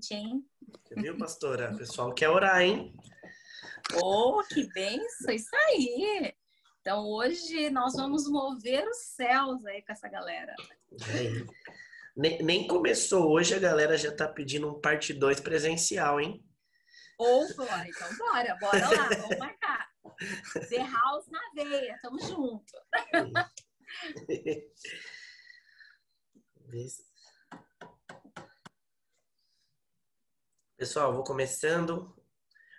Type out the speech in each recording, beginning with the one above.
gente, hein? Viu, pastora? O pessoal quer orar, hein? Oh, que benção! Isso aí! Então, hoje nós vamos mover os céus aí com essa galera. É. Nem, nem começou hoje, a galera já tá pedindo um parte 2 presencial, hein? Ou bora, então bora, bora lá, vamos marcar. The House na veia, tamo junto. Pessoal, vou começando,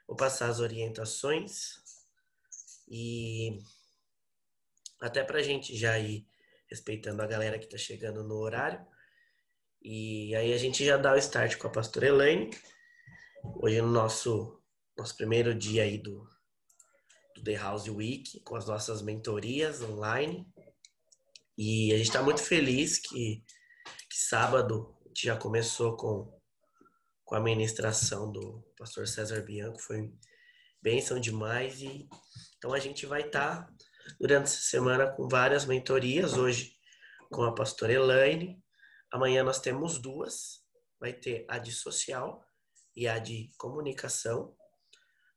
vou passar as orientações e até para a gente já ir respeitando a galera que está chegando no horário. E aí a gente já dá o start com a pastora Elaine. Hoje no nosso, nosso primeiro dia aí do, do The House Week, com as nossas mentorias online. E a gente está muito feliz que, que sábado a gente já começou com com a ministração do pastor César Bianco, foi bênção demais e então a gente vai estar tá, durante essa semana com várias mentorias, hoje com a pastora Elaine, amanhã nós temos duas, vai ter a de social e a de comunicação.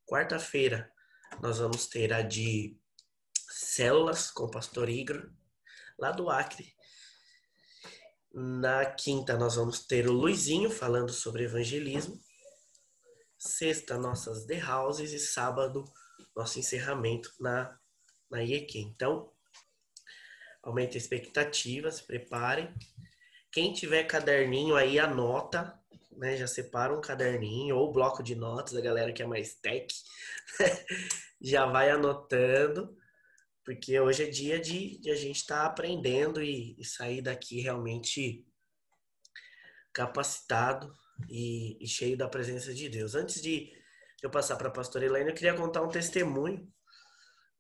Quarta-feira nós vamos ter a de células com o pastor Igor, lá do Acre. Na quinta, nós vamos ter o Luizinho falando sobre evangelismo. Sexta, nossas The Houses. E sábado, nosso encerramento na, na IEQ. Então, aumente a expectativa, se preparem. Quem tiver caderninho aí, anota, né? Já separa um caderninho ou bloco de notas, a galera que é mais tech, já vai anotando porque hoje é dia de, de a gente estar tá aprendendo e, e, sair daqui realmente capacitado e, e, cheio da presença de Deus. Antes de eu passar para a pastora Elaine, eu queria contar um testemunho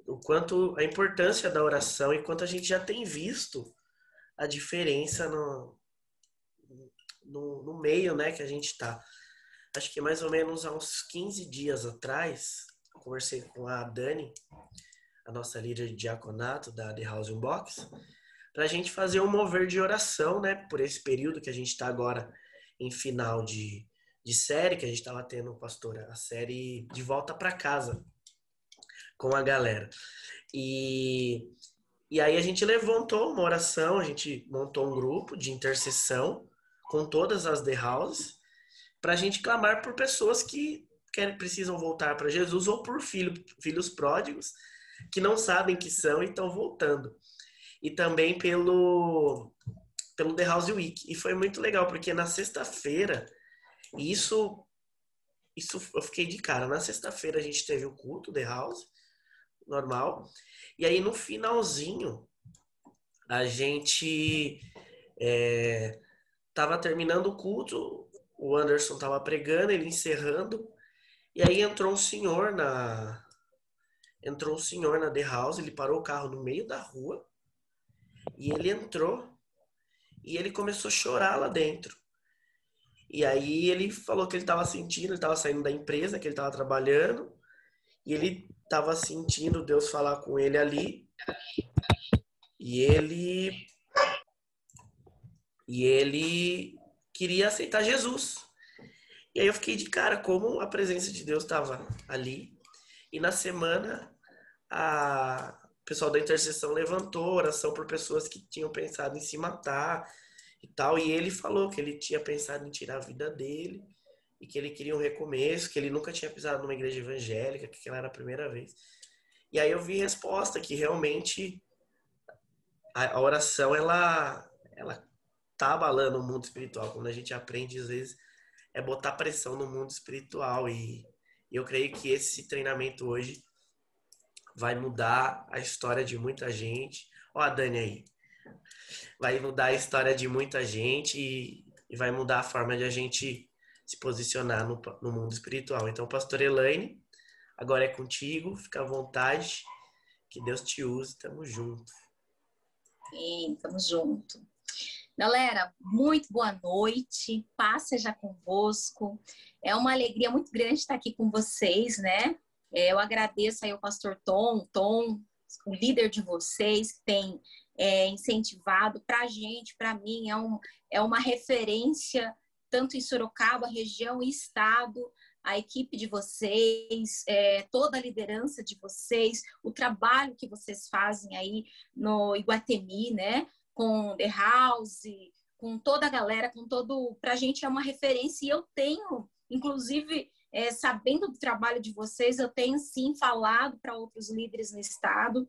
o quanto a importância da oração e quanto a gente já tem visto a diferença no, no, no meio né, que a gente está. Acho que mais ou menos há uns 15 dias atrás, conversei com a Dani, a nossa líder de diaconato da The House Box, para a gente fazer um mover de oração, né? Por esse período que a gente está agora em final de, de série, que a gente estava tendo, pastora, a série De Volta para Casa com a galera. E, e aí a gente levantou uma oração, a gente montou um grupo de intercessão com todas as The Houses para a gente clamar por pessoas que querem, precisam voltar para Jesus ou por filho, filhos pródigos que não sabem que são e estão voltando. E também pelo, pelo The House Week. E foi muito legal, porque na sexta-feira, isso, isso eu fiquei de cara. Na sexta-feira a gente teve o culto The House, normal. E aí no finalzinho, a gente é, tava terminando o culto, o Anderson tava pregando, ele encerrando, e aí entrou um senhor na, entrou um senhor na The House, ele parou o carro no meio da rua e ele entrou e ele começou a chorar lá dentro. E aí ele falou que ele estava sentindo, ele estava saindo da empresa que ele estava trabalhando e ele estava sentindo Deus falar com ele ali. E ele e ele queria aceitar Jesus. E aí eu fiquei de cara como a presença de Deus estava ali. E na semana a o pessoal da intercessão levantou oração por pessoas que tinham pensado em se matar e tal. E ele falou que ele tinha pensado em tirar a vida dele e que ele queria um recomeço, que ele nunca tinha pisado numa igreja evangélica, que aquela era a primeira vez. E aí eu vi resposta que realmente a, oração ela ela tá abalando o mundo espiritual. Quando a gente aprende às vezes é botar pressão no mundo espiritual e eu creio que esse treinamento hoje vai mudar a história de muita gente. Ó, a Dani aí. Vai mudar a história de muita gente e, e vai mudar a forma de a gente se posicionar no, no mundo espiritual. Então, Pastor Elaine, agora é contigo, fica à vontade. Que Deus te use, tamo junto. Sim, tamo junto. Galera, muito boa noite, paz seja convosco. É uma alegria muito grande estar aqui com vocês, né? É, eu agradeço aí ao pastor Tom, Tom, o líder de vocês, que tem é, incentivado para a gente, para mim, é, um, é uma referência tanto em Sorocaba, região e estado, a equipe de vocês, é, toda a liderança de vocês, o trabalho que vocês fazem aí no Iguatemi, né? Com The House, com toda a galera, com todo. Para a gente é uma referência e eu tenho, inclusive, é, sabendo do trabalho de vocês, eu tenho sim falado para outros líderes no estado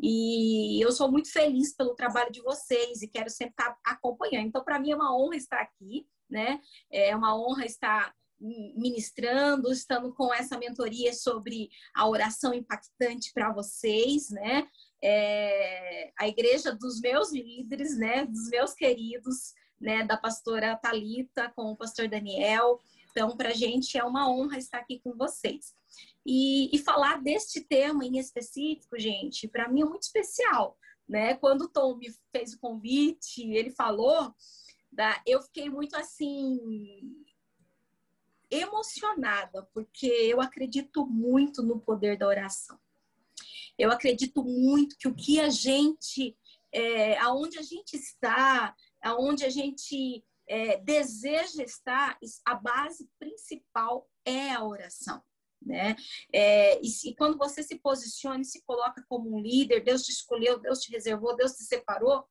e eu sou muito feliz pelo trabalho de vocês e quero sempre estar acompanhando. Então, para mim é uma honra estar aqui, né? É uma honra estar ministrando, estamos com essa mentoria sobre a oração impactante para vocês, né? É, a igreja dos meus líderes, né? Dos meus queridos, né? Da pastora Talita com o pastor Daniel. Então, para a gente é uma honra estar aqui com vocês. E, e falar deste tema em específico, gente, para mim é muito especial, né? Quando o Tom me fez o convite, ele falou, da, eu fiquei muito assim emocionada, porque eu acredito muito no poder da oração. Eu acredito muito que o que a gente, é, aonde a gente está, aonde a gente é, deseja estar, a base principal é a oração. Né? É, e, se, quando você se posiciona e se coloca como um líder, Deus te escolheu, Deus te reservou, Deus te separou,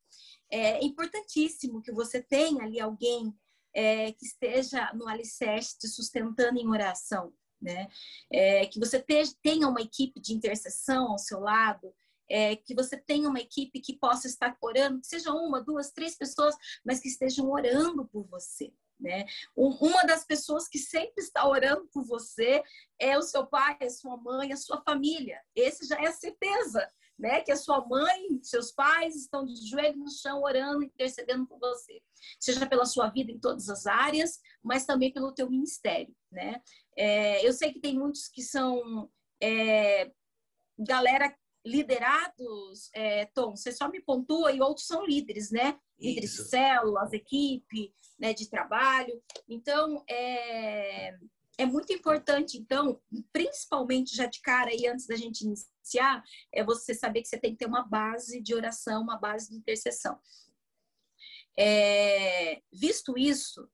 é importantíssimo que você tenha ali alguém é, que esteja no alicerce te sustentando em oração, né? É, que você tenha uma equipe de intercessão ao seu lado, é, que você tenha uma equipe que possa estar orando, que seja uma, duas, três pessoas, mas que estejam orando por você. Né? Uma das pessoas que sempre está orando por você é o seu pai, a sua mãe, a sua família. Esse já é a certeza né? Que a sua mãe, seus pais estão de joelho no chão orando, intercedendo por você, seja pela sua vida em todas as áreas, mas também pelo teu ministério, né? É, eu sei que tem muitos que são é, galera liderados, é, Tom, você só me pontua e outros são líderes, né? Líderes de células, equipe, né, de trabalho. Então, é, é muito importante, então, principalmente já de cara aí antes da gente iniciar, é você saber que você tem que ter uma base de oração, uma base de intercessão. É, visto isso,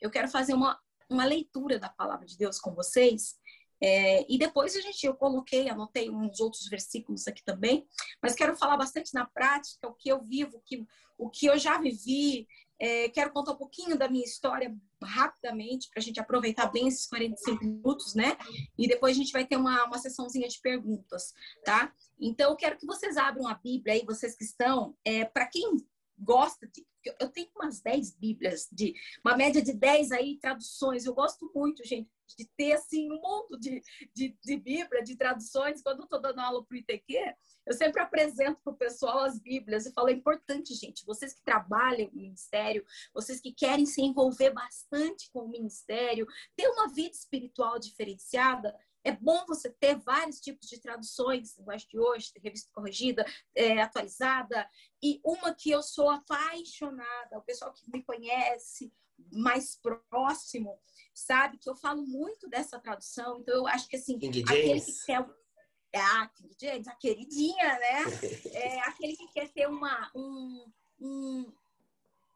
eu quero fazer uma, uma leitura da palavra de Deus com vocês. É, e depois a gente, eu coloquei, anotei uns outros versículos aqui também, mas quero falar bastante na prática, o que eu vivo, o que, o que eu já vivi, é, quero contar um pouquinho da minha história rapidamente, para a gente aproveitar bem esses 45 minutos, né? E depois a gente vai ter uma, uma sessãozinha de perguntas, tá? Então, eu quero que vocês abram a Bíblia aí, vocês que estão. É, para quem gosta de. Eu tenho umas 10 Bíblias, de uma média de 10 aí traduções. Eu gosto muito, gente, de ter assim um mundo de, de, de Bíblia, de traduções. Quando eu estou dando aula para o ITQ, eu sempre apresento para o pessoal as Bíblias e falo: é importante, gente, vocês que trabalham no ministério, vocês que querem se envolver bastante com o ministério, ter uma vida espiritual diferenciada, é bom você ter vários tipos de traduções, acho que hoje, revista corrigida, é, atualizada, e uma que eu sou apaixonada, o pessoal que me conhece mais próximo, sabe que eu falo muito dessa tradução, então eu acho que assim, King aquele James. que quer é a King James, a queridinha, né? É aquele que quer ter uma, um, um,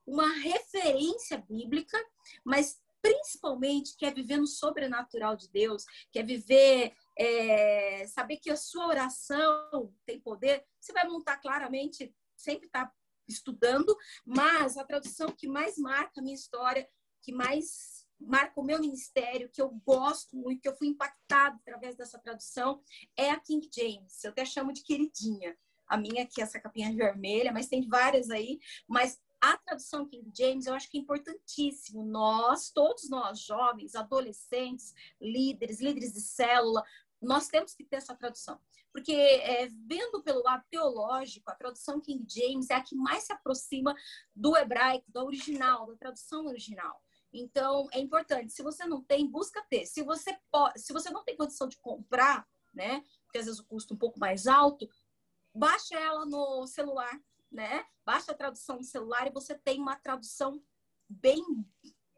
uma referência bíblica, mas principalmente quer viver no sobrenatural de Deus, quer viver, é, saber que a sua oração tem poder. Você vai montar claramente, sempre está estudando, mas a tradução que mais marca a minha história, que mais marca o meu ministério, que eu gosto muito, que eu fui impactado através dessa tradução, é a King James. Eu até chamo de queridinha. A minha aqui, essa capinha vermelha, mas tem várias aí. Mas a tradução King James eu acho que é importantíssimo. Nós, todos nós, jovens, adolescentes, líderes, líderes de célula, nós temos que ter essa tradução. Porque, é, vendo pelo lado teológico, a tradução King James é a que mais se aproxima do hebraico, da original, da tradução original. Então, é importante. Se você não tem, busca ter. Se você, pode, se você não tem condição de comprar, né? Porque às vezes o custo é um pouco mais alto, baixa ela no celular, né? A tradução no celular e você tem uma tradução bem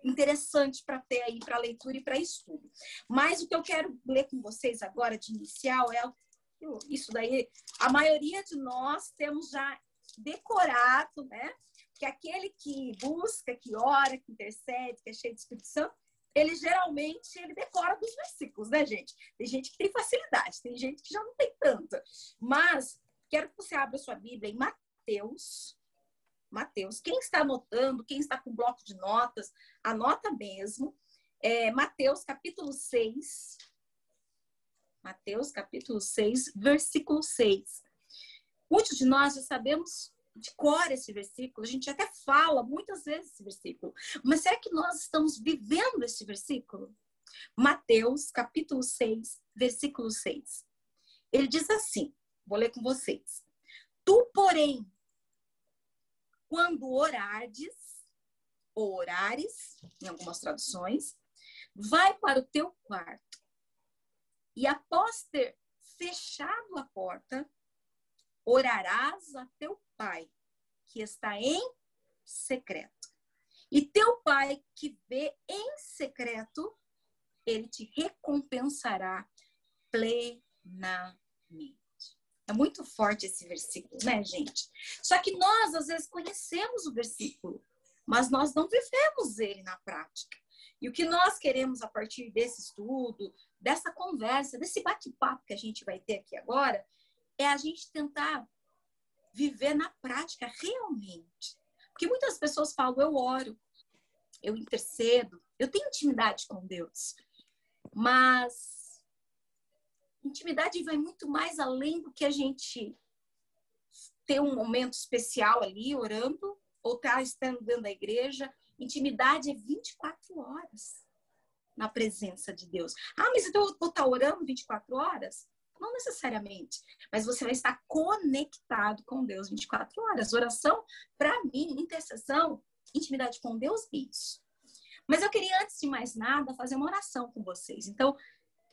interessante para ter aí para leitura e para estudo. Mas o que eu quero ler com vocês agora de inicial é isso daí. A maioria de nós temos já decorado, né? que aquele que busca, que ora, que intercede, que é cheio de Espírito Santo, ele geralmente ele decora dos versículos, né, gente? Tem gente que tem facilidade, tem gente que já não tem tanta. Mas quero que você abra sua Bíblia em Mateus. Mateus. Quem está anotando, quem está com bloco de notas, anota mesmo. É, Mateus capítulo 6. Mateus capítulo 6, versículo 6. Muitos de nós já sabemos de cor esse versículo, a gente até fala muitas vezes esse versículo, mas será que nós estamos vivendo esse versículo? Mateus, capítulo 6, versículo 6. Ele diz assim: vou ler com vocês. Tu, porém, quando orardes, ou orares, em algumas traduções, vai para o teu quarto e após ter fechado a porta, orarás a teu pai, que está em secreto. E teu pai que vê em secreto, ele te recompensará plenamente. É muito forte esse versículo, né, gente? Só que nós, às vezes, conhecemos o versículo, mas nós não vivemos ele na prática. E o que nós queremos a partir desse estudo, dessa conversa, desse bate-papo que a gente vai ter aqui agora, é a gente tentar viver na prática realmente. Porque muitas pessoas falam, eu oro, eu intercedo, eu tenho intimidade com Deus. Mas intimidade vai muito mais além do que a gente ter um momento especial ali orando ou estar tá estando dentro da igreja. Intimidade é 24 horas na presença de Deus. Ah, mas então eu vou estar tá orando 24 horas? Não necessariamente, mas você vai estar conectado com Deus 24 horas. Oração, para mim, intercessão, intimidade com Deus, isso. Mas eu queria, antes de mais nada, fazer uma oração com vocês. Então,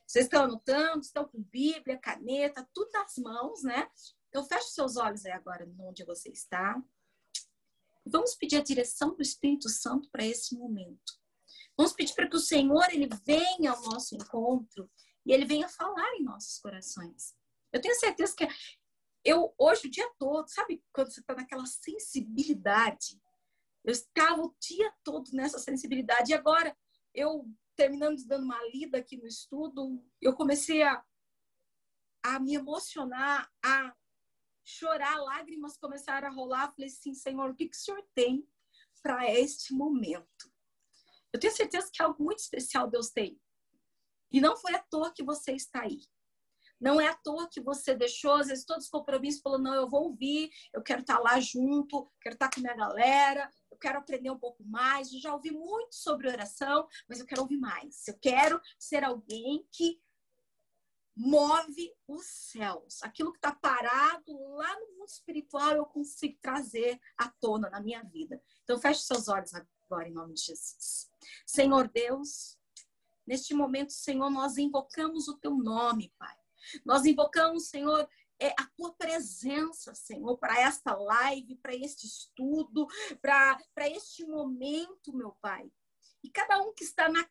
vocês estão anotando, estão com Bíblia, caneta, tudo nas mãos, né? Então, feche seus olhos aí agora, onde você está. Vamos pedir a direção do Espírito Santo para esse momento. Vamos pedir para que o Senhor ele venha ao nosso encontro e ele venha falar em nossos corações. Eu tenho certeza que eu, hoje, o dia todo, sabe quando você está naquela sensibilidade? Eu estava o dia todo nessa sensibilidade. E agora, eu terminando dando uma lida aqui no estudo, eu comecei a, a me emocionar, a chorar, lágrimas começaram a rolar. Falei assim, Senhor, o que, que o Senhor tem para este momento? Eu tenho certeza que algo muito especial Deus tem e não foi à toa que você está aí. Não é à toa que você deixou, às vezes, todos os compromissos, falou, não, eu vou ouvir, eu quero estar lá junto, quero estar com minha galera, quero aprender um pouco mais. Eu já ouvi muito sobre oração, mas eu quero ouvir mais. Eu quero ser alguém que move os céus. Aquilo que está parado lá no mundo espiritual, eu consigo trazer à tona na minha vida. Então, feche seus olhos agora, em nome de Jesus. Senhor Deus, Neste momento, Senhor, nós invocamos o teu nome, Pai. Nós invocamos, Senhor, é, a tua presença, Senhor, para esta live, para este estudo, para este momento, meu Pai. E cada um que está na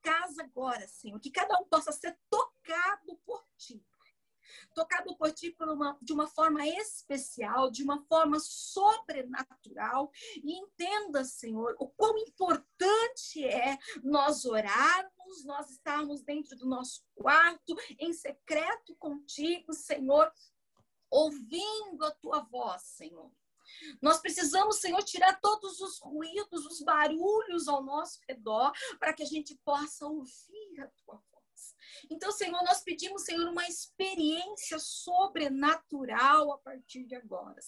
casa agora, Senhor, que cada um possa ser tocado por ti tocado por ti por uma, de uma forma especial, de uma forma sobrenatural. E entenda, Senhor, o quão importante é nós orarmos, nós estarmos dentro do nosso quarto, em secreto contigo, Senhor, ouvindo a tua voz, Senhor. Nós precisamos, Senhor, tirar todos os ruídos, os barulhos ao nosso redor, para que a gente possa ouvir a tua voz. Então, Senhor, nós pedimos, Senhor, uma experiência sobrenatural a partir de agora.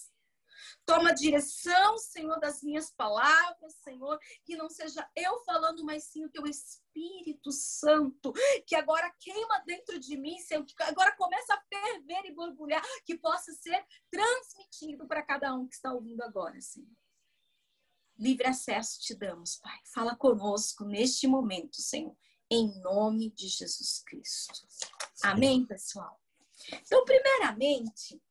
Toma direção, Senhor, das minhas palavras, Senhor, que não seja eu falando, mas sim o teu Espírito Santo, que agora queima dentro de mim, Senhor, que agora começa a ferver e borbulhar, que possa ser transmitido para cada um que está ouvindo agora, Senhor. Livre acesso te damos, Pai. Fala conosco neste momento, Senhor em nome de Jesus Cristo. Amém, pessoal? Então, primeiramente,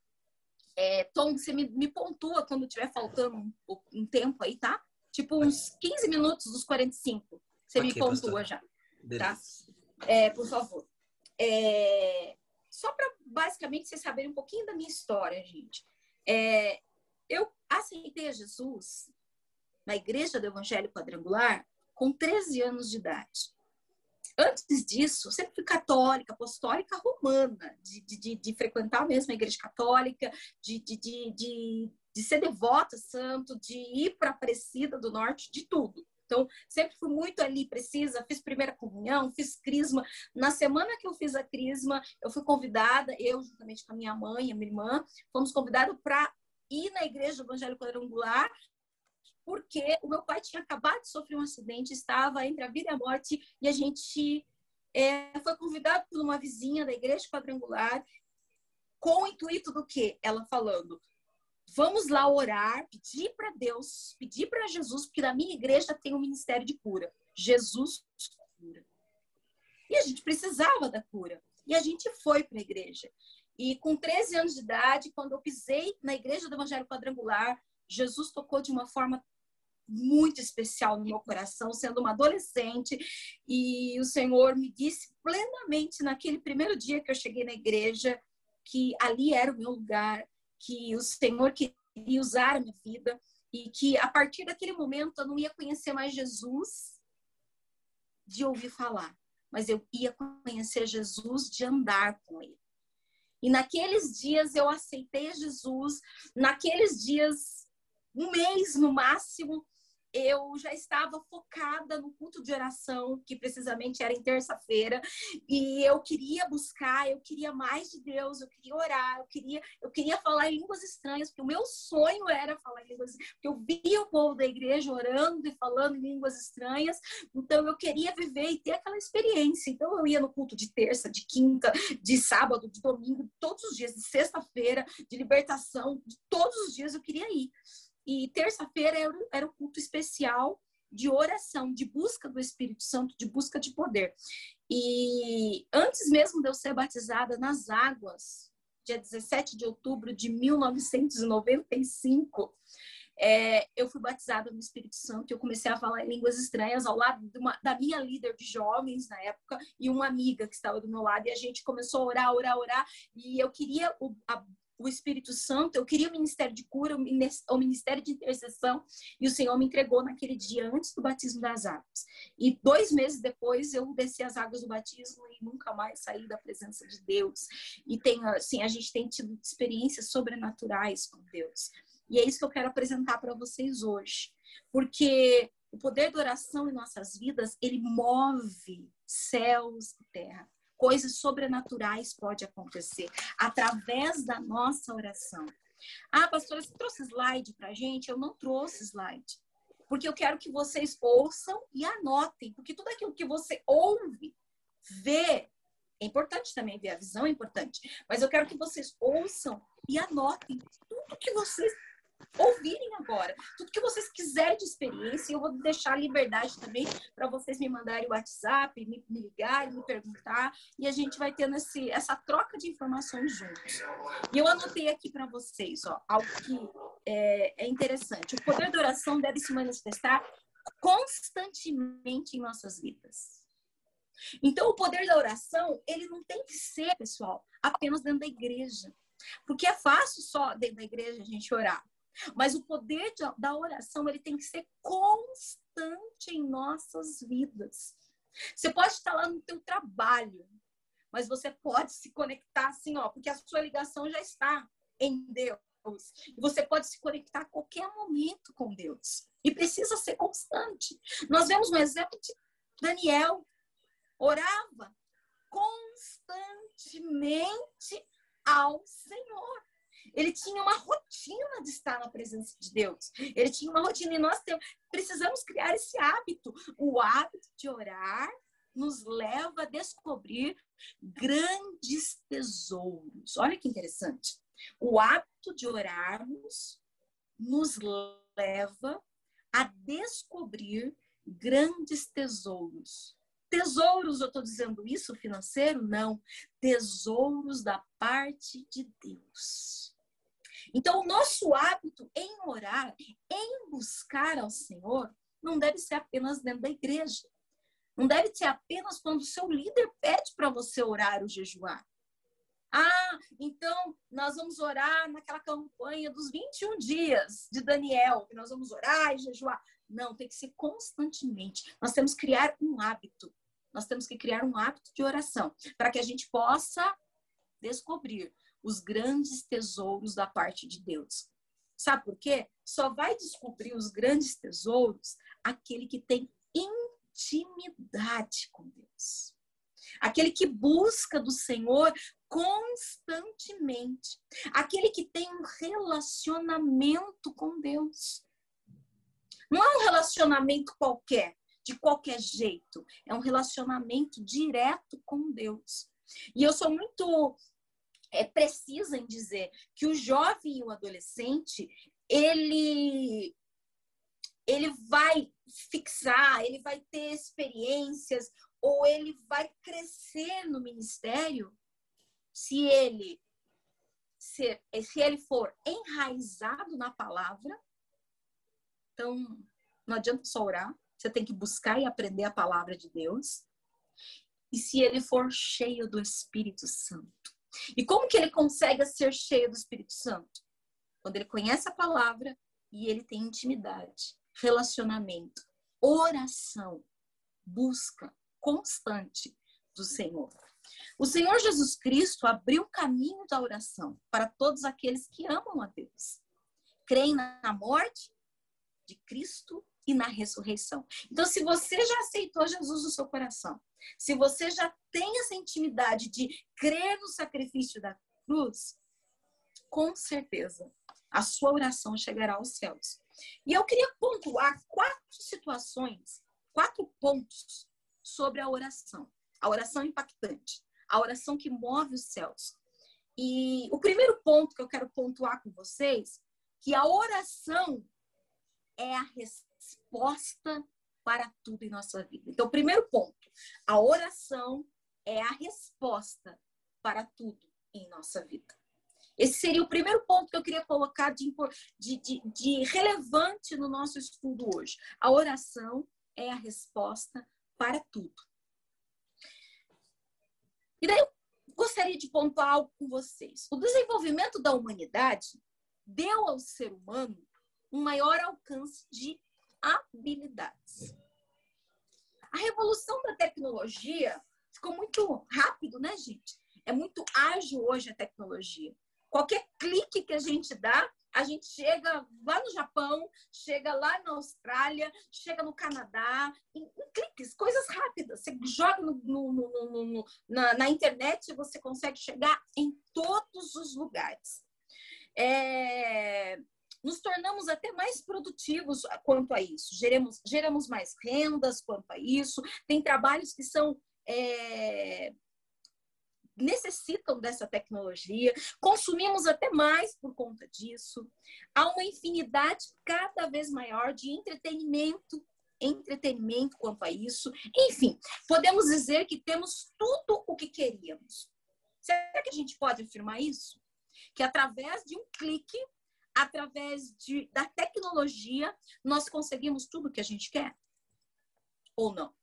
é, Tom, você me, me pontua quando tiver faltando um, um, tempo aí, tá? Tipo uns 15 minutos dos 45. Você okay, me pontua pastor. já. Tá? Beleza. Tá? É, por favor. É, só para basicamente vocês saberem um pouquinho da minha história, gente. É, eu aceitei a Jesus na igreja do Evangelho Quadrangular com 13 anos de idade. Antes disso, sempre fui católica, apostólica romana, de, de, de frequentar mesmo a igreja católica, de, de, de, de ser devota santo, de ir para a Aparecida do Norte, de tudo. Então, sempre fui muito ali precisa, fiz primeira comunhão, fiz crisma. Na semana que eu fiz a crisma, eu fui convidada, eu juntamente com a minha mãe e a minha irmã, fomos convidados para ir na igreja do Evangelho Quadrangular, porque o meu pai tinha acabado de sofrer um acidente, estava entre a vida e a morte, e a gente é, foi convidado por uma vizinha da igreja quadrangular, com o intuito do quê? Ela falando, Vamos lá orar, pedir para Deus, pedir para Jesus, porque na minha igreja tem um ministério de cura. Jesus cura. E a gente precisava da cura. E a gente foi para a igreja. E com 13 anos de idade, quando eu pisei na igreja do Evangelho Quadrangular, Jesus tocou de uma forma muito especial no meu coração, sendo uma adolescente, e o Senhor me disse plenamente naquele primeiro dia que eu cheguei na igreja que ali era o meu lugar, que o Senhor queria usar a minha vida e que a partir daquele momento eu não ia conhecer mais Jesus de ouvir falar, mas eu ia conhecer Jesus de andar com ele. E naqueles dias eu aceitei Jesus, naqueles dias, um mês no máximo, eu já estava focada no culto de oração, que precisamente era em terça-feira, e eu queria buscar, eu queria mais de Deus, eu queria orar, eu queria, eu queria falar em línguas estranhas, porque o meu sonho era falar em línguas, porque eu via o povo da igreja orando e falando em línguas estranhas, então eu queria viver e ter aquela experiência. Então eu ia no culto de terça, de quinta, de sábado, de domingo, todos os dias, de sexta-feira, de libertação, de todos os dias eu queria ir. E terça-feira era, era o culto especial de oração, de busca do Espírito Santo, de busca de poder. E antes mesmo de eu ser batizada nas águas, dia 17 de outubro de 1995, é, eu fui batizada no Espírito Santo e eu comecei a falar em línguas estranhas ao lado uma, da minha líder de jovens na época e uma amiga que estava do meu lado. E a gente começou a orar, orar, orar. E eu queria o, a, o Espírito Santo, eu queria o ministério de cura, o ministério de intercessão, e o Senhor me entregou naquele dia antes do batismo das águas. E dois meses depois eu desci as águas do batismo e nunca mais saí da presença de Deus. E tem, assim, a gente tem tido experiências sobrenaturais com Deus. E é isso que eu quero apresentar para vocês hoje. Porque o poder da oração em nossas vidas, ele move céus e terra coisas sobrenaturais podem acontecer através da nossa oração. Ah, pastora, você trouxe slide para gente? Eu não trouxe slide. Porque eu quero que vocês ouçam e anotem. Porque tudo aquilo que você ouve, vê, é importante também ver a visão, é importante. Mas eu quero que vocês ouçam e anotem tudo que vocês ouvirem agora. Tudo que vocês quiserem de experiência, eu vou deixar liberdade também para vocês me mandarem o WhatsApp, me, me ligarem, me perguntar, e a gente vai tendo esse, essa troca de informações juntos. E eu anotei aqui para vocês, ó, algo que é, é interessante. O poder da oração deve se manifestar constantemente em nossas vidas. Então, o poder da oração, ele não tem que ser, pessoal, apenas dentro da igreja. Porque é fácil só dentro da igreja a gente orar. Mas o poder de, da oração, ele tem que ser constante em nossas vidas. Você pode estar lá no teu trabalho, mas você pode se conectar assim, ó, porque a sua ligação já está em Deus. E você pode se conectar a qualquer momento com Deus. E precisa ser constante. Nós vemos um exemplo de Daniel. Orava constantemente ao Senhor. Ele tinha uma rotina de estar na presença de Deus. Ele tinha uma rotina e nós temos, precisamos criar esse hábito. O hábito de orar nos leva a descobrir grandes tesouros. Olha que interessante. O hábito de orarmos nos leva a descobrir grandes tesouros. Tesouros, eu estou dizendo isso financeiro? Não. Tesouros da parte de Deus. Então, o nosso hábito em orar, em buscar ao Senhor, não deve ser apenas dentro da igreja. Não deve ser apenas quando o seu líder pede para você orar ou jejuar. Ah, então nós vamos orar naquela campanha dos 21 dias de Daniel, que nós vamos orar e jejuar. Não, tem que ser constantemente. Nós temos que criar um hábito. Nós temos que criar um hábito de oração para que a gente possa descobrir os grandes tesouros da parte de Deus. Sabe por quê? Só vai descobrir os grandes tesouros aquele que tem intimidade com Deus. Aquele que busca do Senhor constantemente. Aquele que tem um relacionamento com Deus. Não é um relacionamento qualquer, de qualquer jeito. É um relacionamento direto com Deus. E eu sou muito é, precisa em dizer que o jovem e o adolescente, ele, ele vai fixar, ele vai ter experiências, ou ele vai crescer no ministério se ele se, se ele for enraizado na palavra. Então, não adianta só orar, você tem que buscar e aprender a palavra de Deus. E se ele for cheio do Espírito Santo. E como que ele consegue ser cheio do Espírito Santo? Quando ele conhece a palavra e ele tem intimidade, relacionamento, oração, busca constante do Senhor. O Senhor Jesus Cristo abriu o caminho da oração para todos aqueles que amam a Deus. Creem na morte de Cristo e na ressurreição. Então, se você já aceitou Jesus no seu coração, se você já tem essa intimidade de crer no sacrifício da cruz, com certeza a sua oração chegará aos céus. E eu queria pontuar quatro situações, quatro pontos sobre a oração. A oração impactante, a oração que move os céus. E o primeiro ponto que eu quero pontuar com vocês, que a oração é a resposta para tudo em nossa vida. Então, primeiro ponto, a oração é a resposta para tudo em nossa vida. Esse seria o primeiro ponto que eu queria colocar de, de, de, relevante no nosso estudo hoje. A oração é a resposta para tudo. E daí eu gostaria de pontuar algo com vocês. O desenvolvimento da humanidade deu ao ser humano um maior alcance de habilidades. A revolução da tecnologia ficou muito rápido, né, gente? É muito ágil hoje a tecnologia. Qualquer clique que a gente dá, a gente chega lá no Japão, chega lá na Austrália, chega no Canadá, em, em cliques, coisas rápidas. Você joga no, no, no, na, na, internet e você consegue chegar em todos os lugares. É, nos tornamos até mais produtivos quanto a isso, geramos, geramos mais rendas quanto a isso, tem trabalhos que são. É, necessitam dessa tecnologia, consumimos até mais por conta disso. Há uma infinidade cada vez maior de entretenimento, entretenimento quanto a isso. Enfim, podemos dizer que temos tudo o que queríamos. Será que a gente pode afirmar isso? Que através de um clique através de, da tecnologia, nós conseguimos tudo que a gente quer? Ou não? O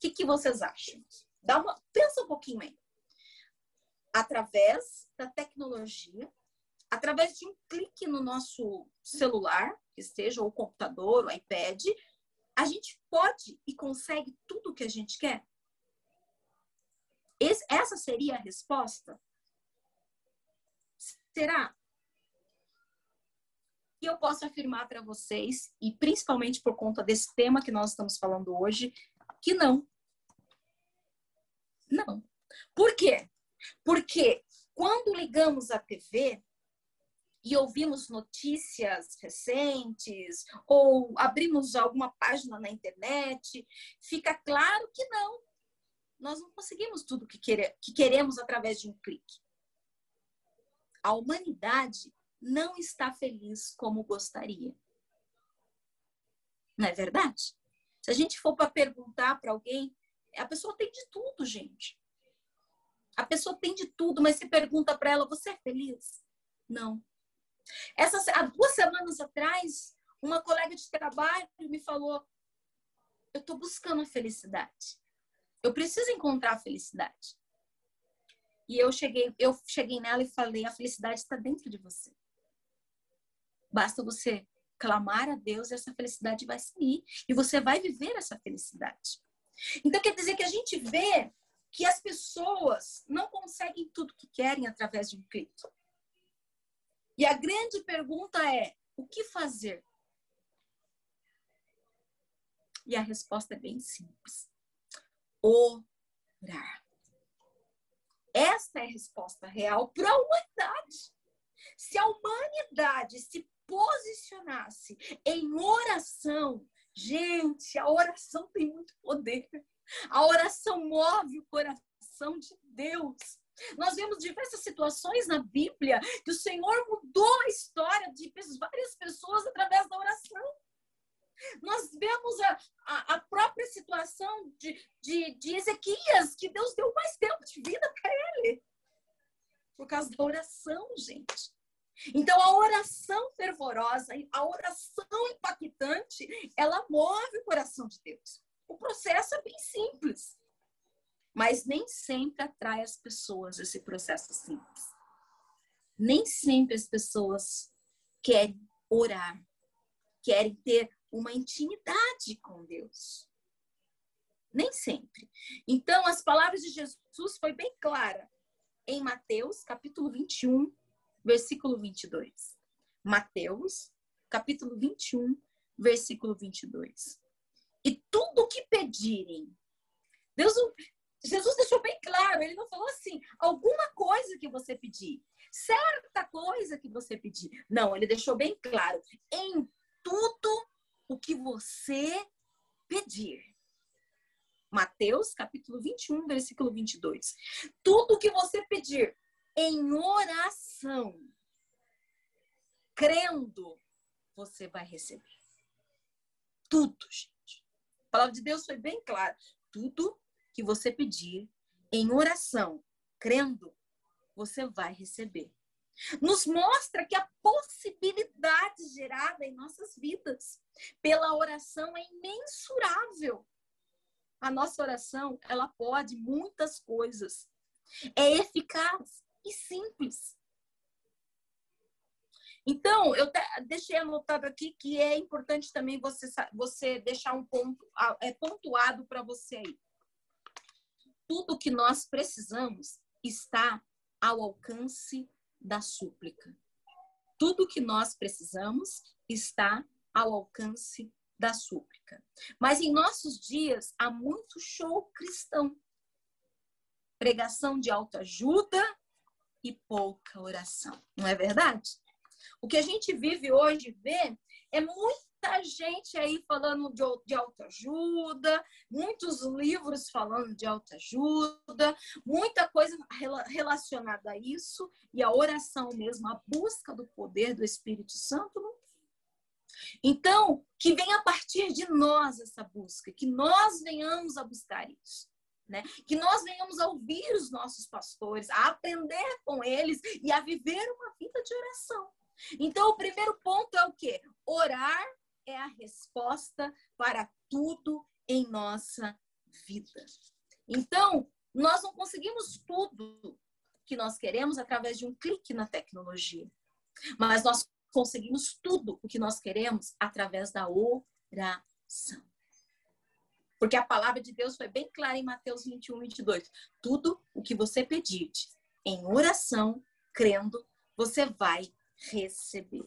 que, que vocês acham? Dá uma, pensa um pouquinho aí. Através da tecnologia, através de um clique no nosso celular, que seja o computador, o iPad, a gente pode e consegue tudo o que a gente quer? Esse, essa seria a resposta? Será? E eu posso afirmar para vocês, e principalmente por conta desse tema que nós estamos falando hoje, que não. Não. Por quê? Porque quando ligamos a TV e ouvimos notícias recentes ou abrimos alguma página na internet, fica claro que não. Nós não conseguimos tudo que, que queremos através de um clique a humanidade não está feliz como gostaria. Não é verdade? Se a gente for para perguntar para alguém, a pessoa tem de tudo, gente. A pessoa tem de tudo, mas se pergunta para ela, você é feliz? Não. Essas, há duas semanas atrás, uma colega de trabalho me falou: eu estou buscando a felicidade. Eu preciso encontrar a felicidade. E eu cheguei, eu cheguei nela e falei: a felicidade está dentro de você. Basta você clamar a Deus e essa felicidade vai sair. E você vai viver essa felicidade. Então, quer dizer que a gente vê que as pessoas não conseguem tudo que querem através de um clique. E a grande pergunta é: o que fazer? E a resposta é bem simples: orar. Essa é a resposta real para a humanidade. Se a humanidade se posicionasse em oração, gente, a oração tem muito poder. A oração move o coração de Deus. Nós vemos diversas situações na Bíblia que o Senhor mudou a história de várias pessoas através da oração. Nós vemos a, a, a própria situação de, de, de Ezequias, que Deus deu mais tempo de vida para ele. Por causa da oração, gente. Então, a oração fervorosa, a oração impactante, ela move o coração de Deus. O processo é bem simples, mas nem sempre atrai as pessoas esse processo simples. Nem sempre as pessoas querem orar, querem ter uma intimidade com Deus. Nem sempre. Então, as palavras de Jesus foi bem clara em Mateus, capítulo 21, versículo 22. Mateus, capítulo 21, versículo 22. E tudo que pedirem, Deus, Jesus deixou bem claro, ele não falou assim, alguma coisa que você pedir, certa coisa que você pedir. Não, ele deixou bem claro, em tudo o que você pedir. Mateus, capítulo 21, versículo 22. Tudo o que você pedir em oração, crendo, você vai receber. Tudo, gente. A palavra de Deus foi bem clara. Tudo que você pedir em oração, crendo, você vai receber. Nos mostra que a possibilidade gerada em nossas vidas pela oração é imensurável. A nossa oração, ela pode muitas coisas. É eficaz, e simples. Então, eu deixei anotado aqui que é importante também você, você deixar um ponto é, pontuado para você aí. Tudo que nós precisamos está ao alcance da súplica. Tudo que nós precisamos está ao alcance da súplica. Mas em nossos dias há muito show cristão. Pregação de autoajuda, e pouca oração. Não é verdade? O que a gente vive hoje, vê, é muita gente aí falando de, de autoajuda, muitos livros falando de autoajuda, muita coisa relacionada a isso, e a oração mesmo, a busca do poder do Espírito Santo não então, que venha a partir de nós essa busca, que nós venhamos a buscar isso. Né? Que nós venhamos a ouvir os nossos pastores, a aprender com eles e a viver uma vida de oração. Então, o primeiro ponto é o quê? Orar é a resposta para tudo em nossa vida. Então, nós não conseguimos tudo que nós queremos através de um clique na tecnologia, mas nós conseguimos tudo o que nós queremos através da oração. Porque a palavra de Deus foi bem clara em Mateus 21, 22. Tudo o que você pedir em oração, crendo, você vai receber.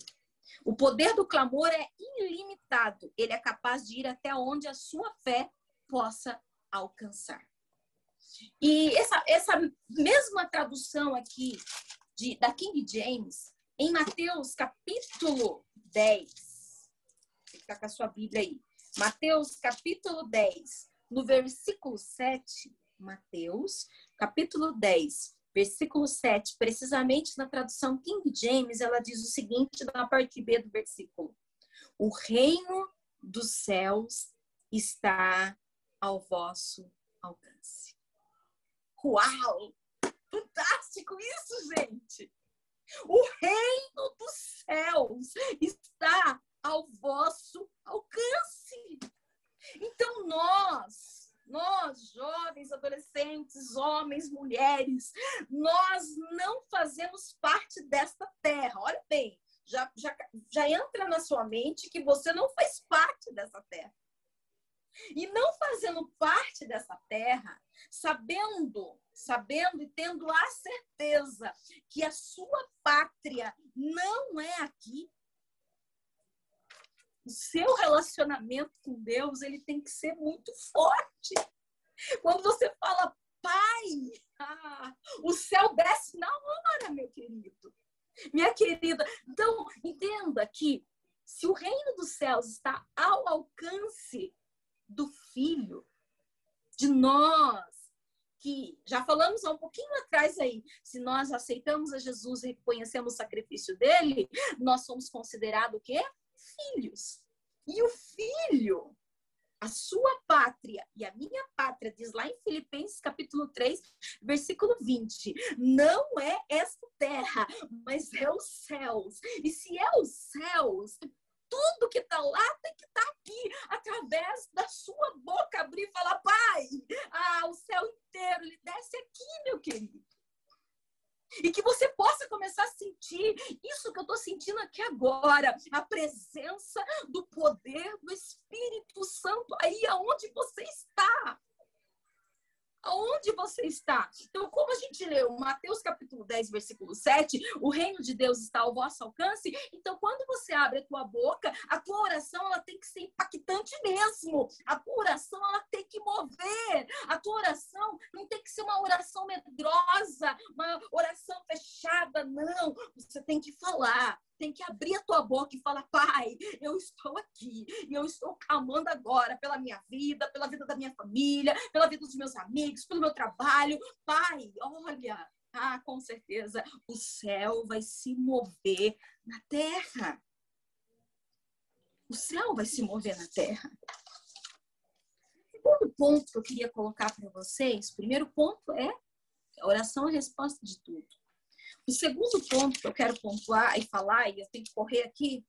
O poder do clamor é ilimitado. Ele é capaz de ir até onde a sua fé possa alcançar. E essa, essa mesma tradução aqui de, da King James, em Mateus capítulo 10, fica com a sua Bíblia aí. Mateus capítulo 10, no versículo 7, Mateus capítulo 10, versículo 7, precisamente na tradução King James, ela diz o seguinte na parte B do versículo: O reino dos céus está ao vosso alcance. Uau! Fantástico isso, gente! O reino dos céus está ao vosso alcance. Então, nós, nós, jovens, adolescentes, homens, mulheres, nós não fazemos parte desta terra. Olha bem, já já, já entra na sua mente que você não faz parte dessa terra. E não fazendo parte dessa terra, sabendo, sabendo e tendo a certeza que a sua pátria não é aqui. O seu relacionamento com Deus, ele tem que ser muito forte. Quando você fala, Pai, ah, o céu desce na hora, meu querido. Minha querida. Então, entenda que se o reino dos céus está ao alcance do filho, de nós, que já falamos há um pouquinho atrás aí, se nós aceitamos a Jesus e reconhecemos o sacrifício dele, nós somos considerados o quê? Filhos. E o filho, a sua pátria e a minha pátria, diz lá em Filipenses capítulo 3, versículo 20, não é esta terra, mas é os céus. E se é os céus, tudo que está lá tem que estar tá aqui, através da sua boca abrir e falar, Pai, ah, o céu inteiro, ele desce aqui, meu querido. E que você possa começar a sentir isso que eu estou sentindo aqui agora, a presença do poder do Espírito Santo aí aonde você está aonde você está. Então, como a gente leu Mateus capítulo 10, versículo 7, o reino de Deus está ao vosso alcance. Então, quando você abre a tua boca, a tua oração ela tem que ser impactante mesmo. A tua oração ela tem que mover. A tua oração não tem que ser uma oração medrosa, uma oração fechada, não. Você tem que falar tem que abrir a tua boca e falar: Pai, eu estou aqui e eu estou clamando agora pela minha vida, pela vida da minha família, pela vida dos meus amigos, pelo meu trabalho. Pai, olha, ah, com certeza o céu vai se mover na terra. O céu vai se mover na terra. Segundo ponto que eu queria colocar para vocês, primeiro ponto é a oração é a resposta de tudo. O segundo ponto que eu quero pontuar e falar, e eu tenho que correr aqui,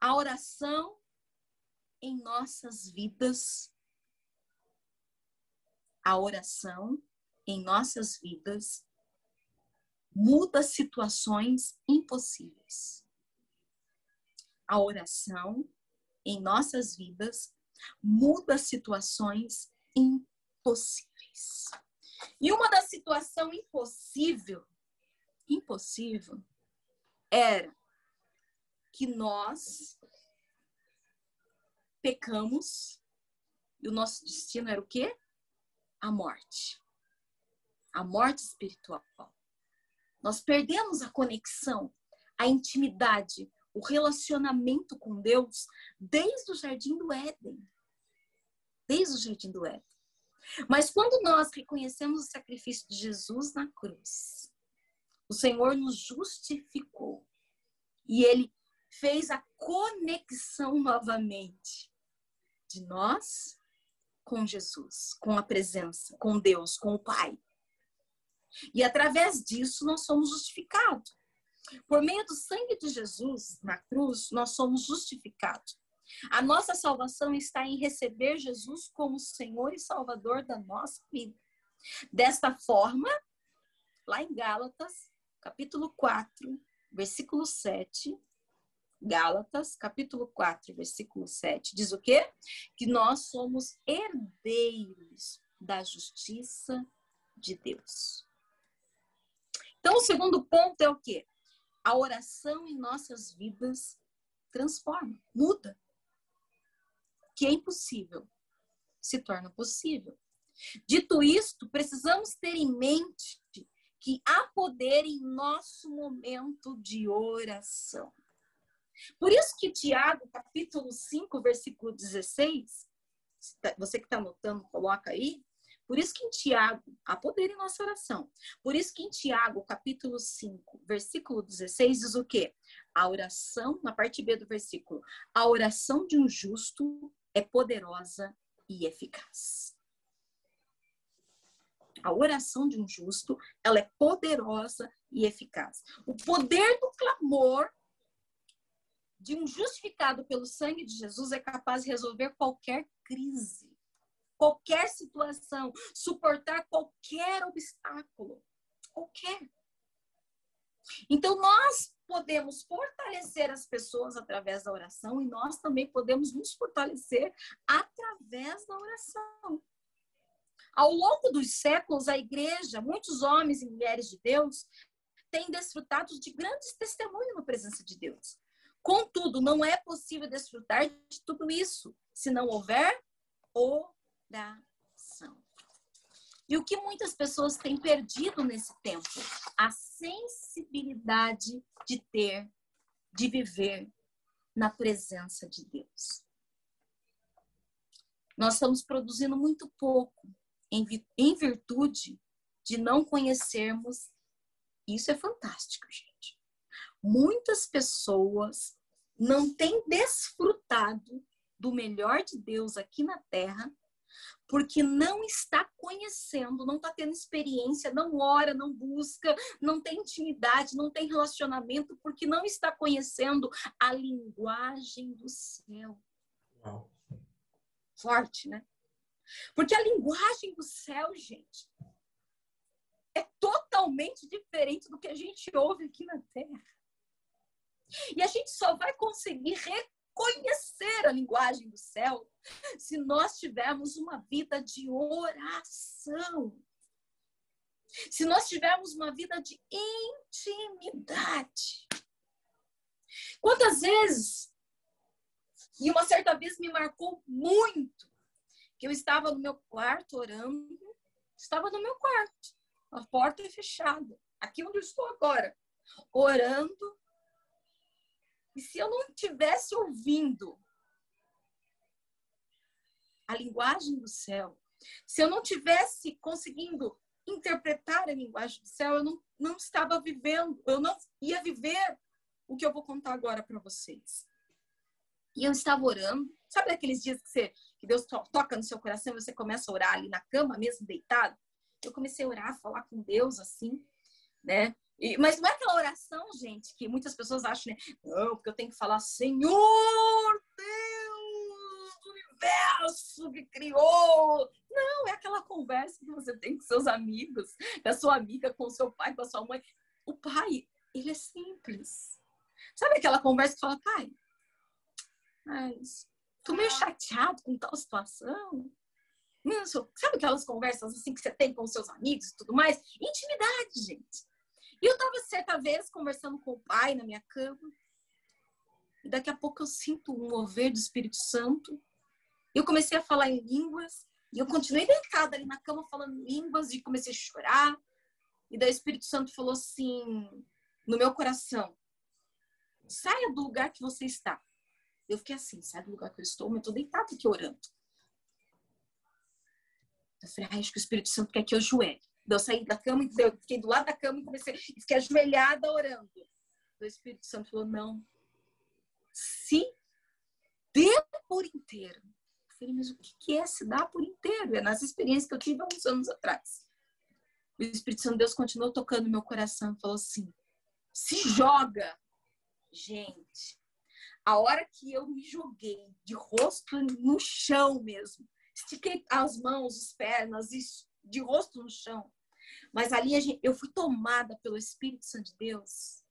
a oração em nossas vidas. A oração em nossas vidas muda situações impossíveis. A oração em nossas vidas muda situações impossíveis. E uma da situação impossível impossível era que nós pecamos e o nosso destino era o quê? A morte. A morte espiritual. Nós perdemos a conexão, a intimidade, o relacionamento com Deus desde o jardim do Éden. Desde o jardim do Éden. Mas quando nós reconhecemos o sacrifício de Jesus na cruz, o Senhor nos justificou. E ele fez a conexão novamente de nós com Jesus, com a presença, com Deus, com o Pai. E através disso nós somos justificados. Por meio do sangue de Jesus na cruz, nós somos justificados. A nossa salvação está em receber Jesus como Senhor e Salvador da nossa vida. Desta forma, lá em Gálatas, capítulo 4, versículo 7. Gálatas, capítulo 4, versículo 7, diz o quê? Que nós somos herdeiros da justiça de Deus. Então, o segundo ponto é o quê? A oração em nossas vidas transforma, muda. Que é impossível se torna possível. Dito isto, precisamos ter em mente que há poder em nosso momento de oração. Por isso que Tiago, capítulo 5, versículo 16, tá, você que está anotando, coloca aí. Por isso que em Tiago, há poder em nossa oração. Por isso que em Tiago, capítulo 5, versículo 16, diz o quê? A oração, na parte B do versículo, a oração de um justo é poderosa e eficaz. A oração de um justo, ela é poderosa e eficaz. O poder do clamor de um justificado pelo sangue de Jesus é capaz de resolver qualquer crise, qualquer situação, suportar qualquer obstáculo, qualquer. Então, nós podemos fortalecer as pessoas através da oração e nós também podemos nos fortalecer através da oração. Ao longo dos séculos, a igreja, muitos homens e mulheres de Deus, têm desfrutado de grandes testemunhos na presença de Deus. Contudo, não é possível desfrutar de tudo isso se não houver oração. E o que muitas pessoas têm perdido nesse tempo? A sensibilidade de ter, de viver na presença de Deus. Nós estamos produzindo muito pouco em, em virtude de não conhecermos. Isso é fantástico, gente. Muitas pessoas não têm desfrutado do melhor de Deus aqui na terra porque não está conhecendo, não está tendo experiência, não ora, não busca, não tem intimidade, não tem relacionamento, porque não está conhecendo a linguagem do céu. Uau. Forte, né? Porque a linguagem do céu, gente, é totalmente diferente do que a gente ouve aqui na Terra. E a gente só vai conseguir conhecer a linguagem do céu se nós tivermos uma vida de oração. Se nós tivermos uma vida de intimidade. Quantas vezes, e uma certa vez me marcou muito, que eu estava no meu quarto orando, estava no meu quarto, a porta fechada, aqui onde eu estou agora, orando, e se eu não tivesse ouvindo a linguagem do céu, se eu não tivesse conseguindo interpretar a linguagem do céu, eu não, não estava vivendo, eu não ia viver o que eu vou contar agora para vocês. E eu estava orando, sabe aqueles dias que, você, que Deus to, toca no seu coração e você começa a orar ali na cama, mesmo deitado? Eu comecei a orar, falar com Deus assim, né? E, mas não é aquela oração, gente, que muitas pessoas acham, né? Não, porque eu tenho que falar, Senhor Deus do universo que criou. Não, é aquela conversa que você tem com seus amigos, com a sua amiga, com o seu pai, com a sua mãe. O pai, ele é simples. Sabe aquela conversa que fala, pai, mas tô meio chateado com tal situação. Sabe aquelas conversas assim que você tem com seus amigos e tudo mais? Intimidade, gente. E eu estava certa vez conversando com o pai na minha cama. E daqui a pouco eu sinto um mover do Espírito Santo. Eu comecei a falar em línguas. E eu continuei deitada ali na cama falando línguas e comecei a chorar. E daí o Espírito Santo falou assim no meu coração: saia do lugar que você está. Eu fiquei assim, sai do lugar que eu estou, mas eu estou deitada aqui orando. Eu falei, ah, acho que o Espírito Santo quer que eu joelhe. Eu saí da cama, eu fiquei do lado da cama e comecei, fiquei ajoelhada orando. O Espírito Santo falou: não, se dê por inteiro. Eu falei, mas o que é se dar por inteiro? É nas experiências que eu tive há uns anos atrás. O Espírito Santo Deus continuou tocando meu coração e falou assim: se joga. Gente, a hora que eu me joguei de rosto no chão mesmo, estiquei as mãos, as pernas, de rosto no chão. Mas ali eu fui tomada pelo Espírito Santo de Deus.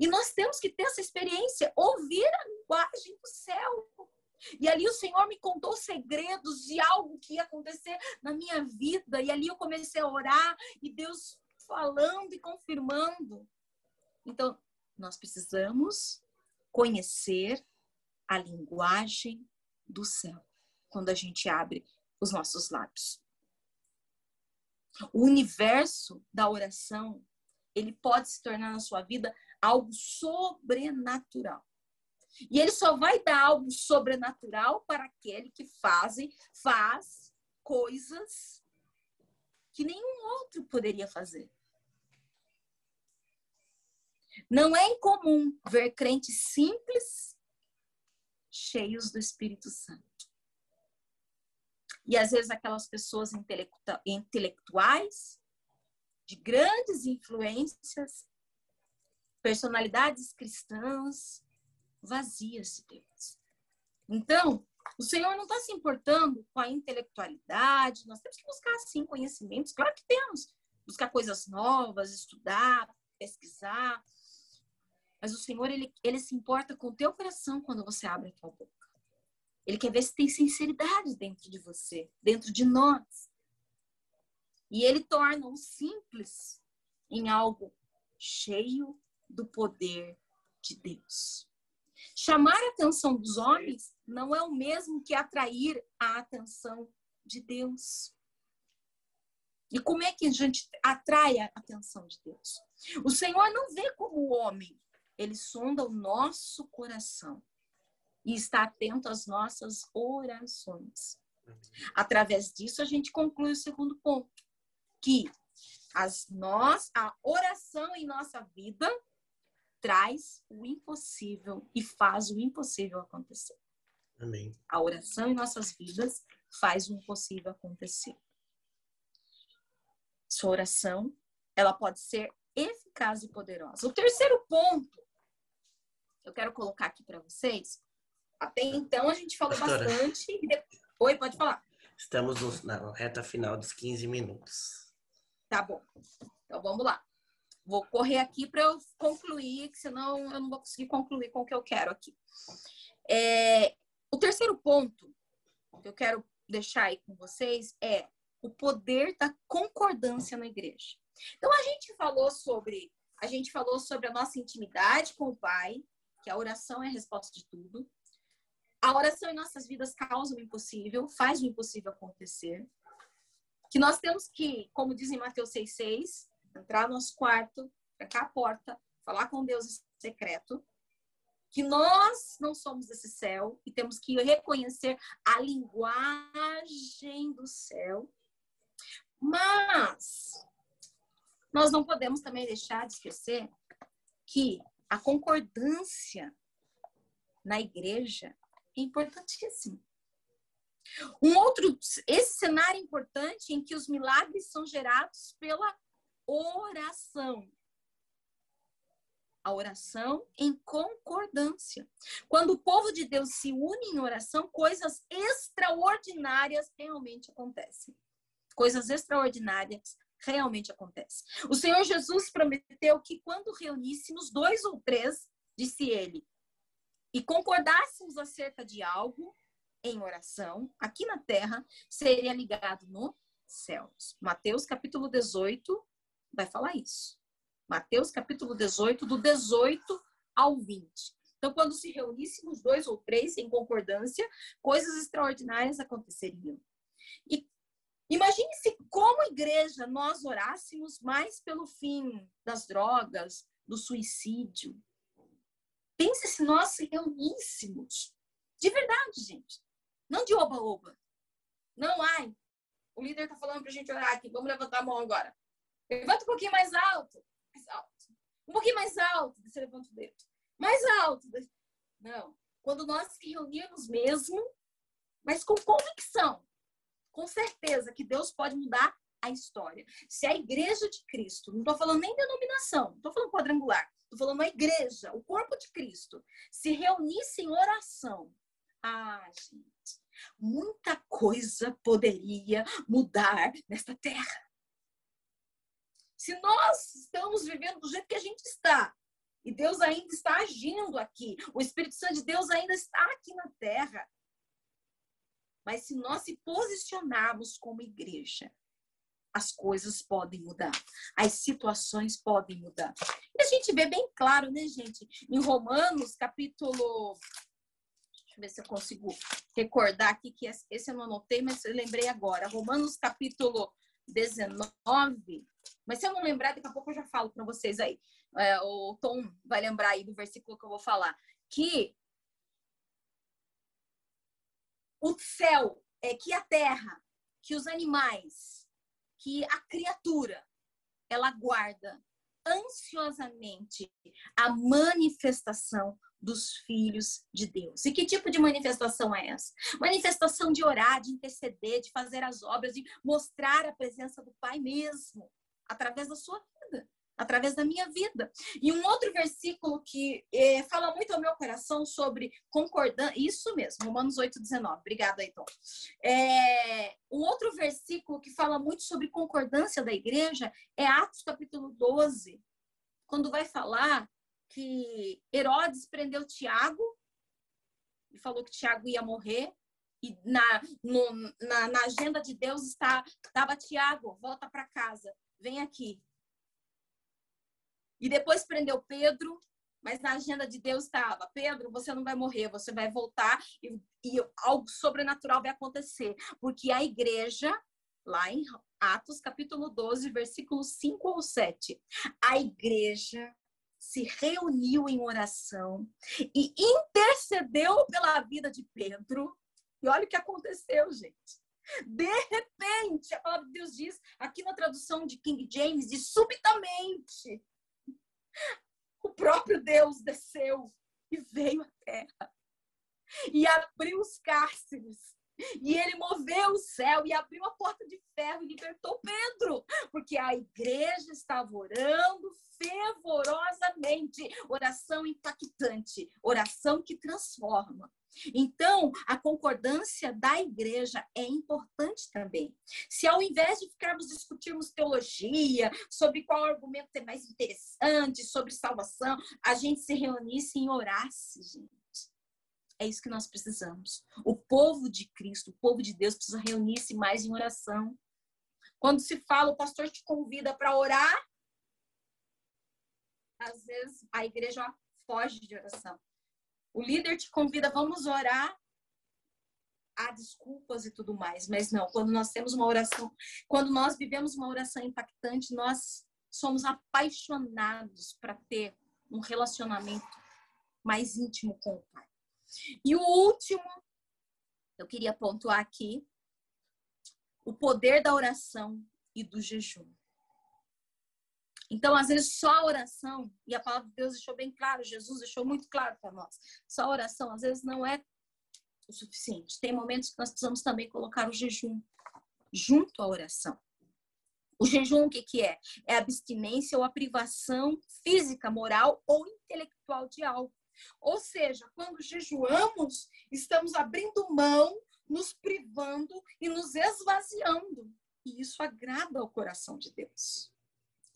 E nós temos que ter essa experiência, ouvir a linguagem do céu. E ali o Senhor me contou segredos de algo que ia acontecer na minha vida. E ali eu comecei a orar e Deus falando e confirmando. Então, nós precisamos conhecer a linguagem do céu quando a gente abre os nossos lábios. O universo da oração, ele pode se tornar na sua vida algo sobrenatural. E ele só vai dar algo sobrenatural para aquele que fazem, faz coisas que nenhum outro poderia fazer. Não é incomum ver crentes simples, cheios do Espírito Santo. E às vezes aquelas pessoas intelectuais, de grandes influências, personalidades cristãs, vazias de Deus. Então, o Senhor não está se importando com a intelectualidade, nós temos que buscar, sim, conhecimentos, claro que temos. Buscar coisas novas, estudar, pesquisar. Mas o Senhor, ele, ele se importa com o teu coração quando você abre a tua boca. Ele quer ver se tem sinceridade dentro de você, dentro de nós. E ele torna o simples em algo cheio do poder de Deus. Chamar a atenção dos homens não é o mesmo que atrair a atenção de Deus. E como é que a gente atrai a atenção de Deus? O Senhor não vê como o homem, ele sonda o nosso coração e está atento às nossas orações. Através disso, a gente conclui o segundo ponto, que as nós, a oração em nossa vida traz o impossível e faz o impossível acontecer. Amém. A oração em nossas vidas faz o impossível acontecer. Sua oração, ela pode ser eficaz e poderosa. O terceiro ponto eu quero colocar aqui para vocês. Até então a gente falou Pastora, bastante. Oi, pode falar. Estamos na reta final dos 15 minutos. Tá bom. Então vamos lá. Vou correr aqui para eu concluir, senão eu não vou conseguir concluir com o que eu quero aqui. É, o terceiro ponto que eu quero deixar aí com vocês é o poder da concordância na igreja. Então a gente falou sobre a gente falou sobre a nossa intimidade com o Pai, que a oração é a resposta de tudo. A oração em nossas vidas causa o impossível, faz o impossível acontecer. Que nós temos que, como diz em Mateus 6,6, entrar no nosso quarto, trancar a porta, falar com Deus em secreto. Que nós não somos desse céu e temos que reconhecer a linguagem do céu. Mas nós não podemos também deixar de esquecer que a concordância na igreja importantíssimo. Um outro, esse cenário importante em que os milagres são gerados pela oração. A oração em concordância. Quando o povo de Deus se une em oração, coisas extraordinárias realmente acontecem. Coisas extraordinárias realmente acontece. O Senhor Jesus prometeu que quando reuníssemos dois ou três, disse ele, e concordássemos acerca de algo em oração, aqui na terra, seria ligado no céus. Mateus capítulo 18 vai falar isso. Mateus capítulo 18, do 18 ao 20. Então, quando se reuníssemos dois ou três em concordância, coisas extraordinárias aconteceriam. E Imagine se, como igreja, nós orássemos mais pelo fim das drogas, do suicídio. Pense se nós se reuníssemos. De verdade, gente. Não de oba-oba. Não, ai, o líder está falando para a gente orar aqui. Vamos levantar a mão agora. Levanta um pouquinho mais alto. Mais alto. Um pouquinho mais alto. Você levanta o dedo. Mais alto. Não. Quando nós se reunirmos mesmo, mas com convicção com certeza que Deus pode mudar a história. Se a igreja de Cristo, não estou falando nem denominação, não estou falando quadrangular, estou falando a igreja, o corpo de Cristo, se reunisse em oração, ah, gente, muita coisa poderia mudar nesta terra. Se nós estamos vivendo do jeito que a gente está, e Deus ainda está agindo aqui, o Espírito Santo de Deus ainda está aqui na terra, mas se nós se posicionarmos como igreja, as coisas podem mudar, as situações podem mudar. E a gente vê bem claro, né, gente? Em Romanos, capítulo. Deixa eu ver se eu consigo recordar aqui, que esse eu não anotei, mas eu lembrei agora. Romanos, capítulo 19. Mas se eu não lembrar, daqui a pouco eu já falo para vocês aí. É, o Tom vai lembrar aí do versículo que eu vou falar. Que o céu, é, que a terra, que os animais, que a criatura, ela guarda ansiosamente a manifestação dos filhos de Deus. E que tipo de manifestação é essa? Manifestação de orar, de interceder, de fazer as obras, de mostrar a presença do Pai mesmo, através da sua vida através da minha vida. E um outro versículo que é, fala muito ao meu coração sobre concordância, isso mesmo, Romanos 8, 19. Obrigada, Aiton. É, um outro versículo que fala muito sobre concordância da igreja é Atos capítulo 12. quando vai falar que Herodes prendeu Tiago e falou que Tiago ia morrer. E na, no, na, na agenda de Deus está, estava Tiago, volta para casa, vem aqui. E depois prendeu Pedro, mas na agenda de Deus estava: Pedro, você não vai morrer, você vai voltar e, e algo sobrenatural vai acontecer. Porque a igreja, lá em Atos capítulo 12, versículos 5 ou 7, a igreja se reuniu em oração e intercedeu pela vida de Pedro. E olha o que aconteceu, gente. De repente, a palavra de Deus diz, aqui na tradução de King James, de subitamente, o próprio Deus desceu e veio à terra e abriu os cárceres e ele moveu o céu e abriu a porta de ferro e libertou Pedro, porque a igreja estava orando fervorosamente. Oração impactante, oração que transforma. Então, a concordância da igreja é importante também. Se ao invés de ficarmos discutirmos teologia, sobre qual argumento é mais interessante, sobre salvação, a gente se reunisse e orasse, gente é isso que nós precisamos. O povo de Cristo, o povo de Deus precisa reunir-se mais em oração. Quando se fala, o pastor te convida para orar, às vezes a igreja foge de oração. O líder te convida, vamos orar. Há desculpas e tudo mais, mas não, quando nós temos uma oração, quando nós vivemos uma oração impactante, nós somos apaixonados para ter um relacionamento mais íntimo com o Pai. E o último, eu queria pontuar aqui, o poder da oração e do jejum. Então, às vezes, só a oração, e a palavra de Deus deixou bem claro, Jesus deixou muito claro para nós, só a oração, às vezes, não é o suficiente. Tem momentos que nós precisamos também colocar o jejum junto à oração. O jejum, o que, que é? É a abstinência ou a privação física, moral ou intelectual de algo. Ou seja, quando jejuamos, estamos abrindo mão, nos privando e nos esvaziando. E isso agrada ao coração de Deus.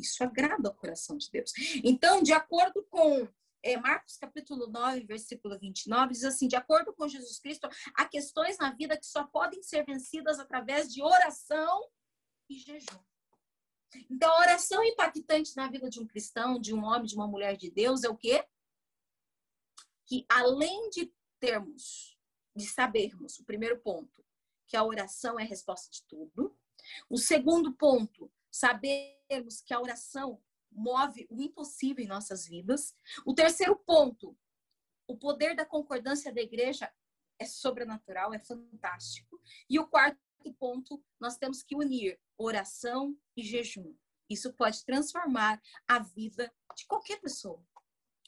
Isso agrada ao coração de Deus. Então, de acordo com é, Marcos capítulo 9, versículo 29, diz assim: de acordo com Jesus Cristo, há questões na vida que só podem ser vencidas através de oração e jejum. Então, a oração impactante na vida de um cristão, de um homem, de uma mulher de Deus, é o quê? que além de termos, de sabermos, o primeiro ponto, que a oração é a resposta de tudo. O segundo ponto, sabermos que a oração move o impossível em nossas vidas. O terceiro ponto, o poder da concordância da igreja é sobrenatural, é fantástico. E o quarto ponto, nós temos que unir oração e jejum. Isso pode transformar a vida de qualquer pessoa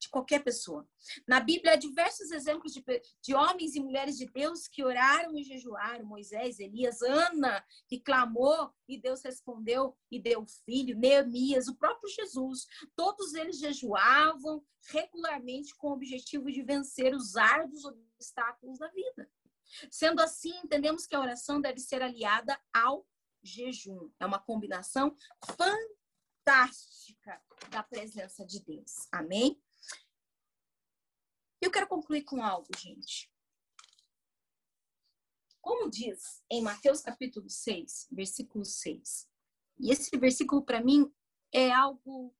de qualquer pessoa. Na Bíblia há diversos exemplos de, de homens e mulheres de Deus que oraram e jejuaram. Moisés, Elias, Ana, que clamou e Deus respondeu e deu filho. Neemias, o próprio Jesus. Todos eles jejuavam regularmente com o objetivo de vencer os árduos obstáculos da vida. Sendo assim, entendemos que a oração deve ser aliada ao jejum. É uma combinação fantástica da presença de Deus. Amém? E eu quero concluir com algo, gente. Como diz em Mateus capítulo 6, versículo 6. E esse versículo, para mim, é algo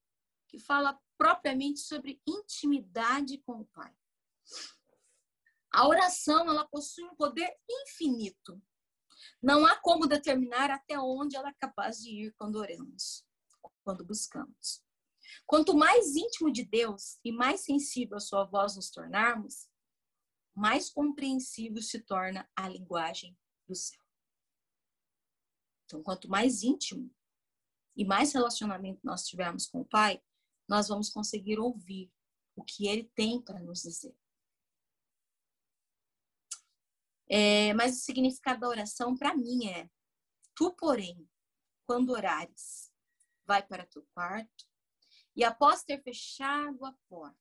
que fala propriamente sobre intimidade com o Pai. A oração, ela possui um poder infinito. Não há como determinar até onde ela é capaz de ir quando oramos, quando buscamos. Quanto mais íntimo de Deus e mais sensível a sua voz nos tornarmos, mais compreensível se torna a linguagem do céu. Então, quanto mais íntimo e mais relacionamento nós tivermos com o Pai, nós vamos conseguir ouvir o que Ele tem para nos dizer. É, mas o significado da oração para mim é: tu, porém, quando orares, vai para teu quarto, e após ter fechado a porta,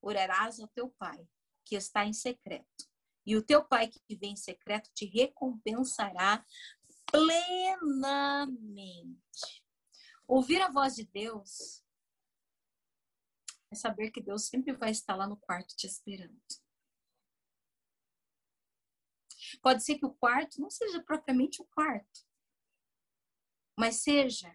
orarás ao teu pai, que está em secreto. E o teu pai que vem em secreto te recompensará plenamente. Ouvir a voz de Deus é saber que Deus sempre vai estar lá no quarto te esperando. Pode ser que o quarto não seja propriamente o quarto, mas seja,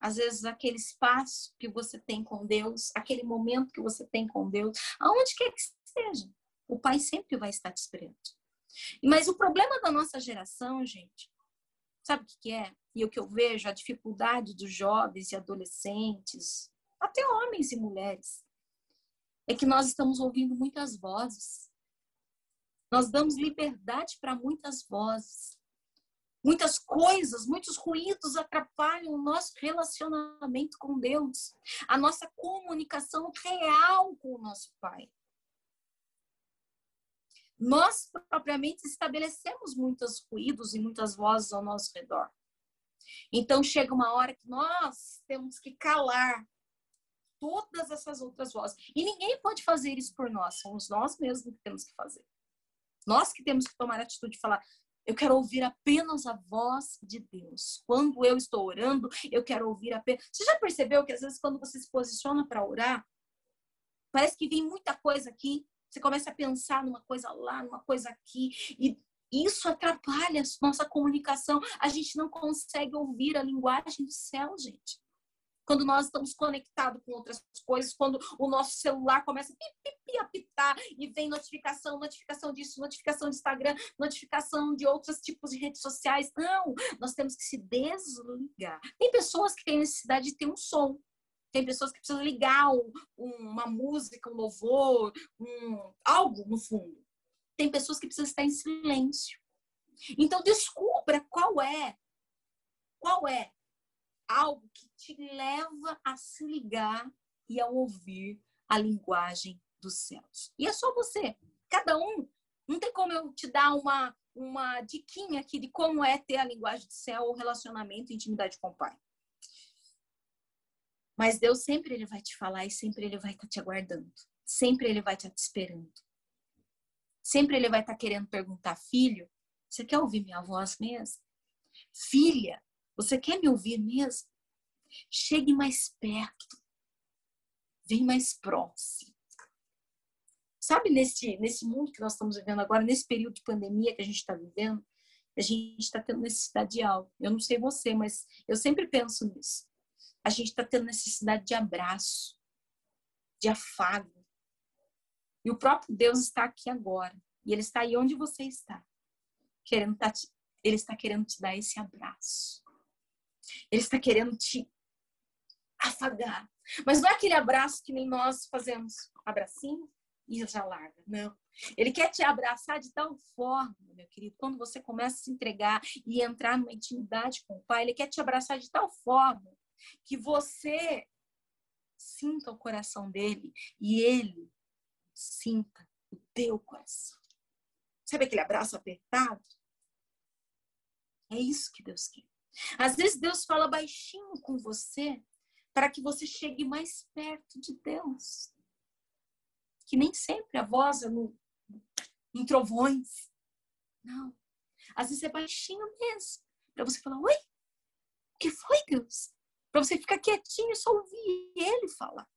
às vezes, aquele espaço que você tem com Deus, aquele momento que você tem com Deus, aonde quer que seja, o Pai sempre vai estar te. Mas o problema da nossa geração, gente, sabe o que é? E o que eu vejo, a dificuldade dos jovens e adolescentes, até homens e mulheres, é que nós estamos ouvindo muitas vozes. Nós damos liberdade para muitas vozes. Muitas coisas, muitos ruídos atrapalham o nosso relacionamento com Deus, a nossa comunicação real com o nosso Pai. Nós propriamente estabelecemos muitos ruídos e muitas vozes ao nosso redor. Então chega uma hora que nós temos que calar todas essas outras vozes. E ninguém pode fazer isso por nós, somos nós mesmos que temos que fazer. Nós que temos que tomar a atitude de falar: eu quero ouvir apenas a voz de Deus. Quando eu estou orando, eu quero ouvir apenas. Você já percebeu que às vezes quando você se posiciona para orar, parece que vem muita coisa aqui, você começa a pensar numa coisa lá, numa coisa aqui, e isso atrapalha a nossa comunicação. A gente não consegue ouvir a linguagem do céu, gente quando nós estamos conectados com outras coisas, quando o nosso celular começa a apitar e vem notificação, notificação disso, notificação de Instagram, notificação de outros tipos de redes sociais. Não, nós temos que se desligar. Tem pessoas que têm necessidade de ter um som. Tem pessoas que precisam ligar um, uma música, um louvor, um, algo no fundo. Tem pessoas que precisam estar em silêncio. Então descubra qual é, qual é algo que te leva a se ligar e a ouvir a linguagem dos céus. E é só você. Cada um. Não tem como eu te dar uma, uma diquinha aqui de como é ter a linguagem do céu, o relacionamento e intimidade com o Pai. Mas Deus sempre ele vai te falar e sempre ele vai estar te aguardando. Sempre ele vai estar te esperando. Sempre ele vai estar querendo perguntar, filho, você quer ouvir minha voz mesmo? Filha, você quer me ouvir mesmo? Chegue mais perto. Vem mais próximo. Sabe, nesse, nesse mundo que nós estamos vivendo agora, nesse período de pandemia que a gente está vivendo, a gente está tendo necessidade de algo. Eu não sei você, mas eu sempre penso nisso. A gente está tendo necessidade de abraço, de afago. E o próprio Deus está aqui agora. E Ele está aí onde você está. Querendo tá ele está querendo te dar esse abraço. Ele está querendo te afagar. Mas não é aquele abraço que nem nós fazemos. Abracinho e já larga. Não. Ele quer te abraçar de tal forma, meu querido, quando você começa a se entregar e entrar numa intimidade com o Pai, ele quer te abraçar de tal forma que você sinta o coração dele e ele sinta o teu coração. Sabe aquele abraço apertado? É isso que Deus quer. Às vezes Deus fala baixinho com você para que você chegue mais perto de Deus. Que nem sempre a voz é no, em trovões. Não. Às vezes é baixinho mesmo. Para você falar, oi, o que foi, Deus? Para você ficar quietinho e só ouvir Ele falar.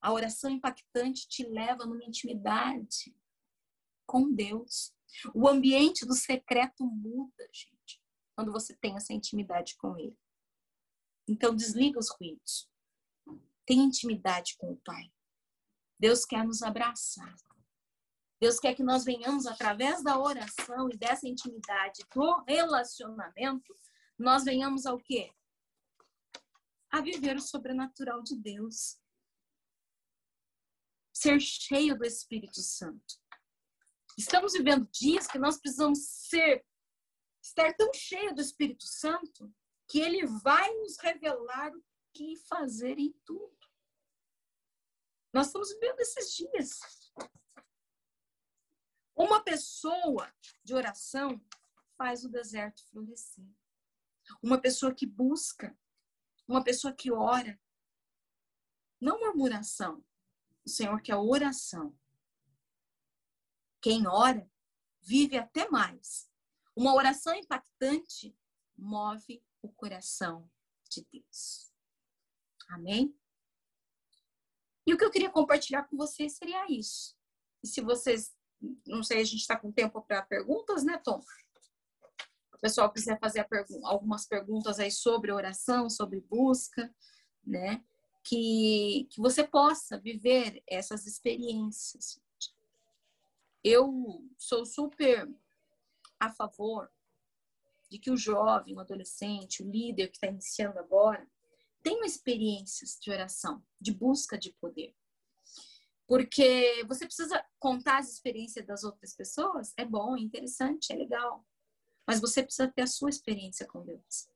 A oração impactante te leva numa intimidade com Deus. O ambiente do secreto muda, gente quando você tem essa intimidade com Ele. Então, desliga os ruídos. Tem intimidade com o Pai. Deus quer nos abraçar. Deus quer que nós venhamos, através da oração e dessa intimidade, do relacionamento, nós venhamos ao quê? A viver o sobrenatural de Deus. Ser cheio do Espírito Santo. Estamos vivendo dias que nós precisamos ser estar tão cheio do Espírito Santo que ele vai nos revelar o que fazer em tudo. Nós estamos vivendo esses dias. Uma pessoa de oração faz o deserto florescer. Uma pessoa que busca, uma pessoa que ora. Não murmuração. O Senhor quer oração. Quem ora vive até mais uma oração impactante move o coração de Deus. Amém? E o que eu queria compartilhar com vocês seria isso. E se vocês, não sei, a gente está com tempo para perguntas, né, Tom? O pessoal quiser fazer pergu algumas perguntas aí sobre oração, sobre busca, né? Que, que você possa viver essas experiências. Eu sou super a favor de que o jovem, o adolescente, o líder que está iniciando agora, tenha experiências de oração, de busca de poder. Porque você precisa contar as experiências das outras pessoas, é bom, é interessante, é legal. Mas você precisa ter a sua experiência com Deus.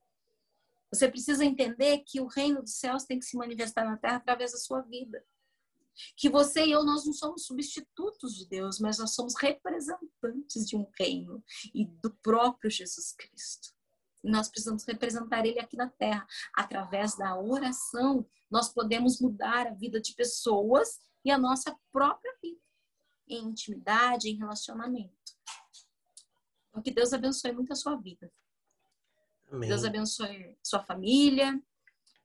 Você precisa entender que o reino dos céus tem que se manifestar na terra através da sua vida. Que você e eu, nós não somos substitutos de Deus, mas nós somos representantes de um reino e do próprio Jesus Cristo. E nós precisamos representar Ele aqui na terra. Através da oração, nós podemos mudar a vida de pessoas e a nossa própria vida, em intimidade, em relacionamento. Então, que Deus abençoe muito a sua vida. Amém. Deus abençoe sua família,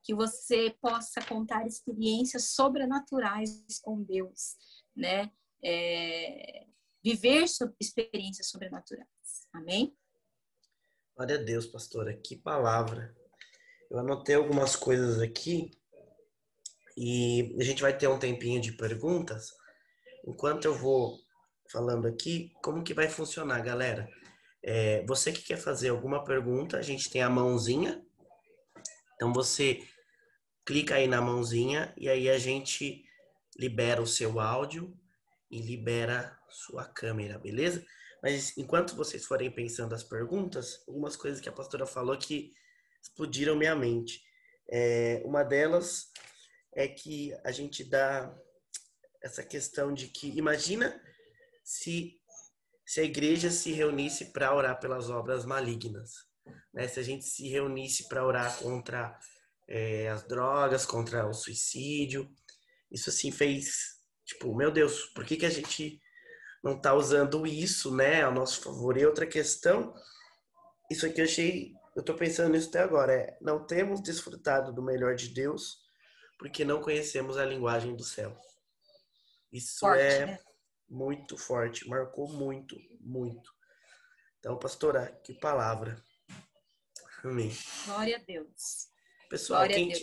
que você possa contar experiências sobrenaturais com Deus, né? É, viver experiências sobrenaturais. Amém? Glória a Deus, pastora. Que palavra. Eu anotei algumas coisas aqui e a gente vai ter um tempinho de perguntas. Enquanto eu vou falando aqui, como que vai funcionar, galera? É, você que quer fazer alguma pergunta, a gente tem a mãozinha. Então você clica aí na mãozinha e aí a gente libera o seu áudio e libera sua câmera, beleza? Mas enquanto vocês forem pensando as perguntas, algumas coisas que a pastora falou que explodiram minha mente. É, uma delas é que a gente dá essa questão de que imagina se se a igreja se reunisse para orar pelas obras malignas, né? Se a gente se reunisse para orar contra é, as drogas, contra o suicídio. Isso assim fez, tipo, meu Deus, por que, que a gente não está usando isso, né, ao nosso favor? E outra questão, isso aqui eu achei, eu estou pensando nisso até agora, é não temos desfrutado do melhor de Deus porque não conhecemos a linguagem do céu. Isso forte, é né? muito forte, marcou muito, muito. Então, pastora, que palavra. Amém. Glória a Deus. Pessoal, quem,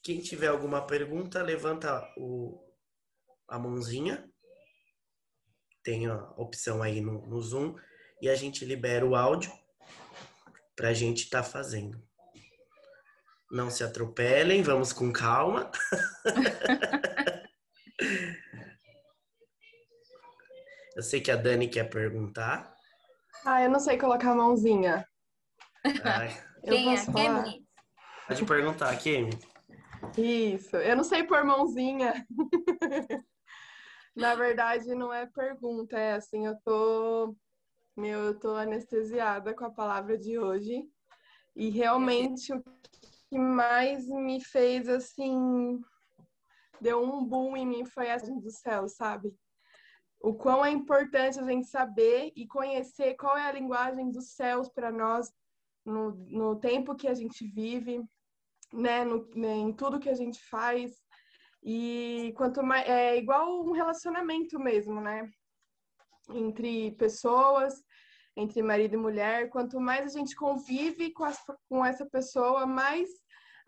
quem, tiver alguma pergunta, levanta o, a mãozinha. Tem a opção aí no, no Zoom. E a gente libera o áudio para a gente estar tá fazendo. Não se atropelem, vamos com calma. eu sei que a Dani quer perguntar. Ah, eu não sei colocar a mãozinha. Ai. Quem é? Quem, Pode perguntar, Kimi. Isso, eu não sei por mãozinha. Na verdade, não é pergunta, é assim, eu tô, meu, eu tô anestesiada com a palavra de hoje. E realmente o que mais me fez assim, deu um boom em mim foi a do céu, sabe? O quão é importante a gente saber e conhecer qual é a linguagem dos céus para nós no, no tempo que a gente vive, né, no, né, em tudo que a gente faz. E quanto mais é igual um relacionamento mesmo, né? Entre pessoas, entre marido e mulher, quanto mais a gente convive com, as, com essa pessoa, mais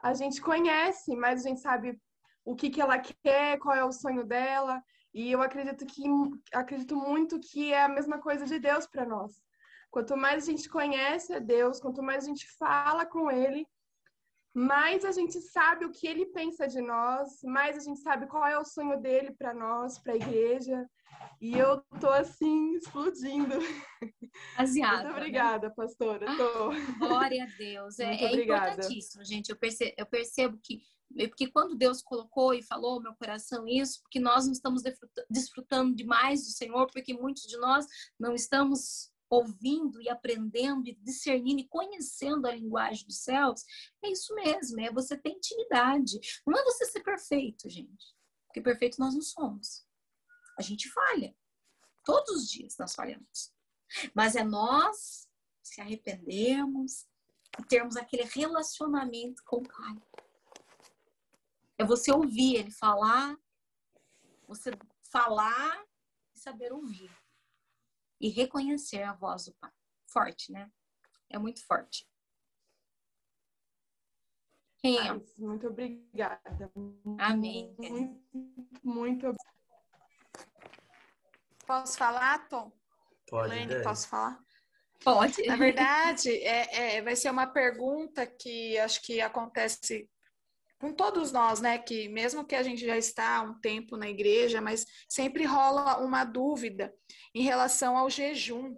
a gente conhece, mais a gente sabe o que, que ela quer, qual é o sonho dela. E eu acredito que acredito muito que é a mesma coisa de Deus para nós. Quanto mais a gente conhece a Deus, quanto mais a gente fala com Ele, mais a gente sabe o que ele pensa de nós, mais a gente sabe qual é o sonho dele para nós, para a igreja. E eu tô assim explodindo. Asiada, Muito obrigada, né? pastora. Tô... Glória a Deus. É, é importantíssimo, gente. Eu percebo, eu percebo que porque quando Deus colocou e falou meu coração isso, porque nós não estamos desfrutando demais do Senhor, porque muitos de nós não estamos ouvindo e aprendendo e discernindo e conhecendo a linguagem dos céus, é isso mesmo, é você ter intimidade. Não é você ser perfeito, gente. Porque perfeito nós não somos. A gente falha. Todos os dias nós falhamos. Mas é nós se arrependermos e termos aquele relacionamento com o Pai. É você ouvir ele falar você falar e saber ouvir. E reconhecer a voz do Pai. Forte, né? É muito forte. Quem é? Muito obrigada. Amém. Muito, muito Posso falar, Tom? Pode. Lene, posso falar? Pode. Na verdade, é, é, vai ser uma pergunta que acho que acontece com todos nós, né? Que mesmo que a gente já está há um tempo na igreja, mas sempre rola uma dúvida em relação ao jejum.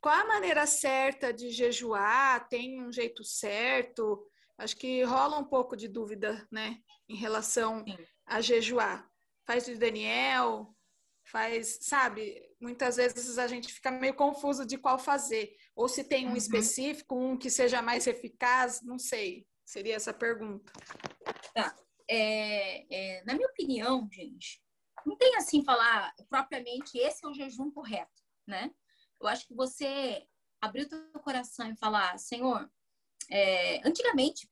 Qual a maneira certa de jejuar? Tem um jeito certo? Acho que rola um pouco de dúvida, né? Em relação Sim. a jejuar. Faz de Daniel, faz, sabe? Muitas vezes a gente fica meio confuso de qual fazer. Ou se tem um uhum. específico, um que seja mais eficaz, não sei. Seria essa pergunta. Tá. É, é, na minha opinião, gente, não tem assim falar propriamente esse é o jejum correto, né? Eu acho que você abrir o teu coração e falar, Senhor, é, antigamente,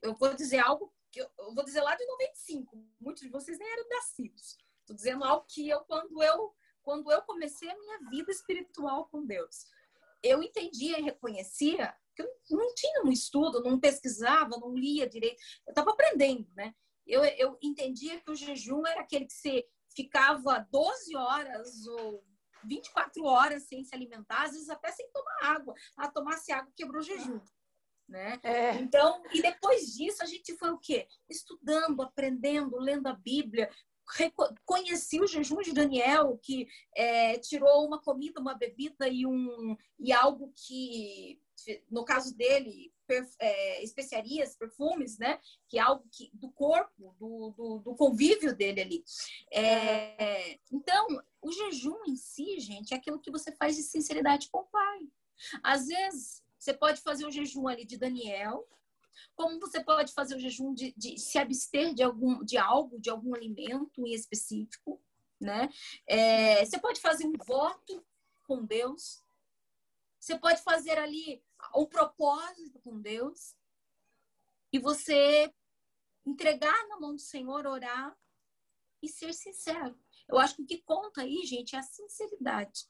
eu vou dizer algo que eu, eu, vou dizer lá de 95, muitos de vocês nem eram nascidos. Estou dizendo algo que eu quando eu quando eu comecei a minha vida espiritual com Deus, eu entendia e reconhecia que eu não tinha um estudo, não pesquisava, não lia direito, eu estava aprendendo, né? Eu, eu entendia que o jejum era aquele que você ficava 12 horas ou 24 horas sem se alimentar, às vezes até sem tomar água. Ah, tomasse água quebrou o jejum. Né? É. Então, e depois disso a gente foi o quê? Estudando, aprendendo, lendo a Bíblia, conheci o jejum de Daniel, que é, tirou uma comida, uma bebida e, um, e algo que, no caso dele, é, especiarias, perfumes, né? Que é algo que, do corpo, do, do, do convívio dele ali. É, então, o jejum em si, gente, é aquilo que você faz de sinceridade com o Pai. Às vezes, você pode fazer o jejum ali de Daniel, como você pode fazer o jejum de, de se abster de, algum, de algo, de algum alimento em específico, né? É, você pode fazer um voto com Deus. Você pode fazer ali um propósito com Deus. E você entregar na mão do Senhor, orar e ser sincero. Eu acho que o que conta aí, gente, é a sinceridade.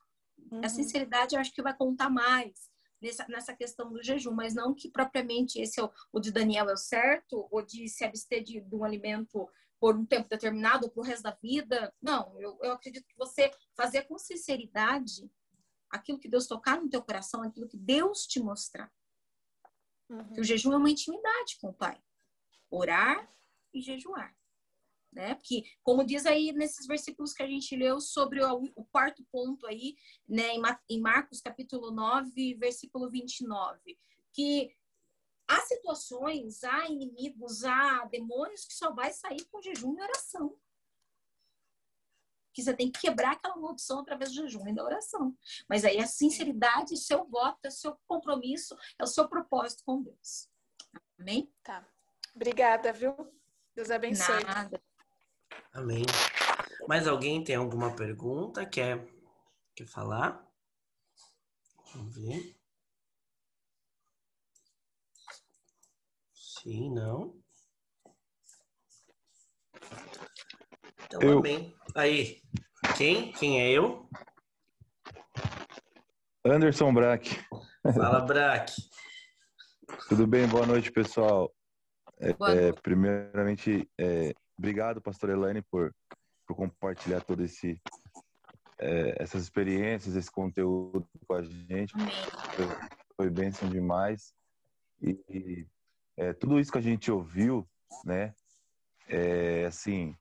Uhum. A sinceridade eu acho que vai contar mais nessa, nessa questão do jejum, mas não que propriamente esse é o, o de Daniel é o certo, ou de se abster de, de um alimento por um tempo determinado, ou pro resto da vida. Não, eu, eu acredito que você fazer com sinceridade aquilo que Deus tocar no teu coração, aquilo que Deus te mostrar. Uhum. Que o jejum é uma intimidade com o Pai. Orar e jejuar né? Porque, como diz aí nesses versículos que a gente leu sobre o, o quarto ponto aí, né, em, em Marcos capítulo 9, versículo 29, que há situações, há inimigos, há demônios que só vai sair com jejum e oração. Que você tem que quebrar aquela maldição através do jejum e da oração. Mas aí a sinceridade, seu voto, é seu compromisso, é o seu propósito com Deus. Amém? Tá. Obrigada, viu? Deus abençoe. Nada. Amém. Mais alguém tem alguma pergunta? Quer, quer falar? Vamos ver. Sim, não. Então, eu. amém. Aí, quem? Quem é eu? Anderson Brack. Fala, Brack. Tudo bem? Boa noite, pessoal. Boa é, noite. primeiramente, é, Obrigado, pastor Elaine, por, por compartilhar todo esse é, essas experiências, esse conteúdo com a gente. Foi, foi bênção demais. E, é, tudo isso que a gente ouviu, né? É, assim,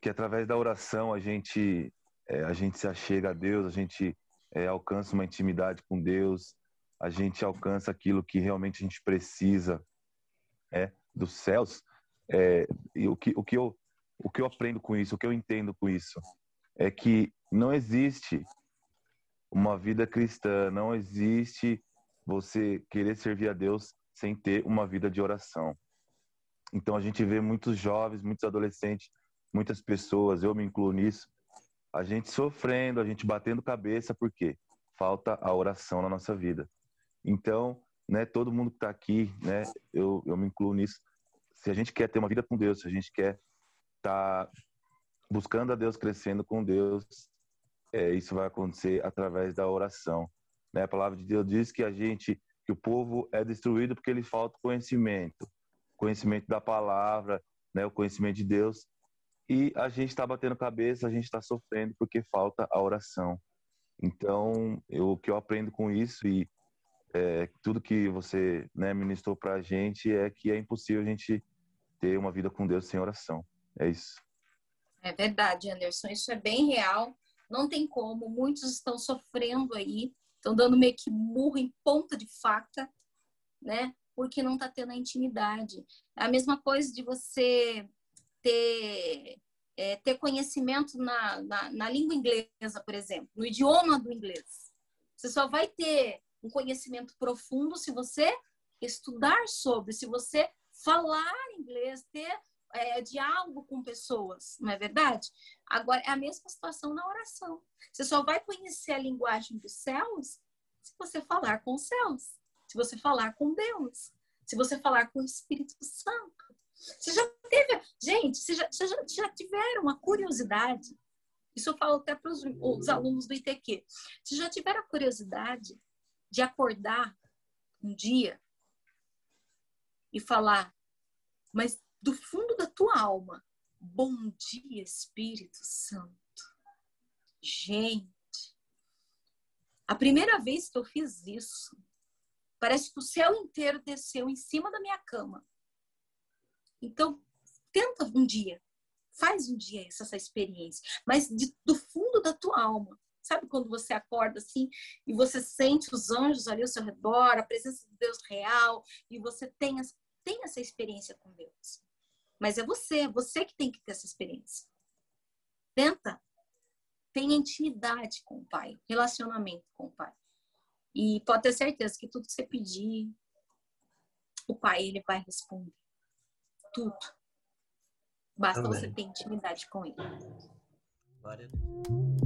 que através da oração a gente é, a gente se achega a Deus, a gente é, alcança uma intimidade com Deus, a gente alcança aquilo que realmente a gente precisa é, dos céus. É, o que, o, que eu, o que eu aprendo com isso, o que eu entendo com isso, é que não existe uma vida cristã, não existe você querer servir a Deus sem ter uma vida de oração. Então a gente vê muitos jovens, muitos adolescentes, muitas pessoas, eu me incluo nisso, a gente sofrendo, a gente batendo cabeça, porque falta a oração na nossa vida. Então, né, todo mundo que está aqui, né, eu, eu me incluo nisso, se a gente quer ter uma vida com Deus, se a gente quer estar tá buscando a Deus, crescendo com Deus, é, isso vai acontecer através da oração. Né? A palavra de Deus diz que a gente, que o povo é destruído porque ele falta conhecimento, conhecimento da palavra, né? o conhecimento de Deus. E a gente está batendo cabeça, a gente está sofrendo porque falta a oração. Então, eu, o que eu aprendo com isso e é, tudo que você né, ministrou para a gente é que é impossível a gente ter uma vida com Deus sem oração. É isso. É verdade, Anderson. Isso é bem real. Não tem como. Muitos estão sofrendo aí, estão dando meio que murro em ponta de faca, né? Porque não está tendo a intimidade. É a mesma coisa de você ter, é, ter conhecimento na, na, na língua inglesa, por exemplo, no idioma do inglês. Você só vai ter um conhecimento profundo se você estudar sobre, se você falar inglês, ter é, diálogo com pessoas, não é verdade? Agora, é a mesma situação na oração. Você só vai conhecer a linguagem dos céus se você falar com os céus, se você falar com Deus, se você falar com o Espírito Santo. Você já teve, gente, você já, já, já tiveram uma curiosidade? Isso eu falo até para os alunos do ITQ. Vocês já tiveram a curiosidade de acordar um dia e falar, mas do fundo da tua alma, bom dia, Espírito Santo. Gente, a primeira vez que eu fiz isso, parece que o céu inteiro desceu em cima da minha cama. Então, tenta um dia, faz um dia essa, essa experiência, mas de, do fundo da tua alma. Sabe quando você acorda assim e você sente os anjos ali ao seu redor, a presença de Deus real, e você tem, tem essa experiência com Deus. Mas é você, é você que tem que ter essa experiência. Tenta. Tenha intimidade com o Pai, relacionamento com o Pai. E pode ter certeza que tudo que você pedir, o Pai ele vai responder. Tudo. Basta Amém. você ter intimidade com ele. Glória a Deus.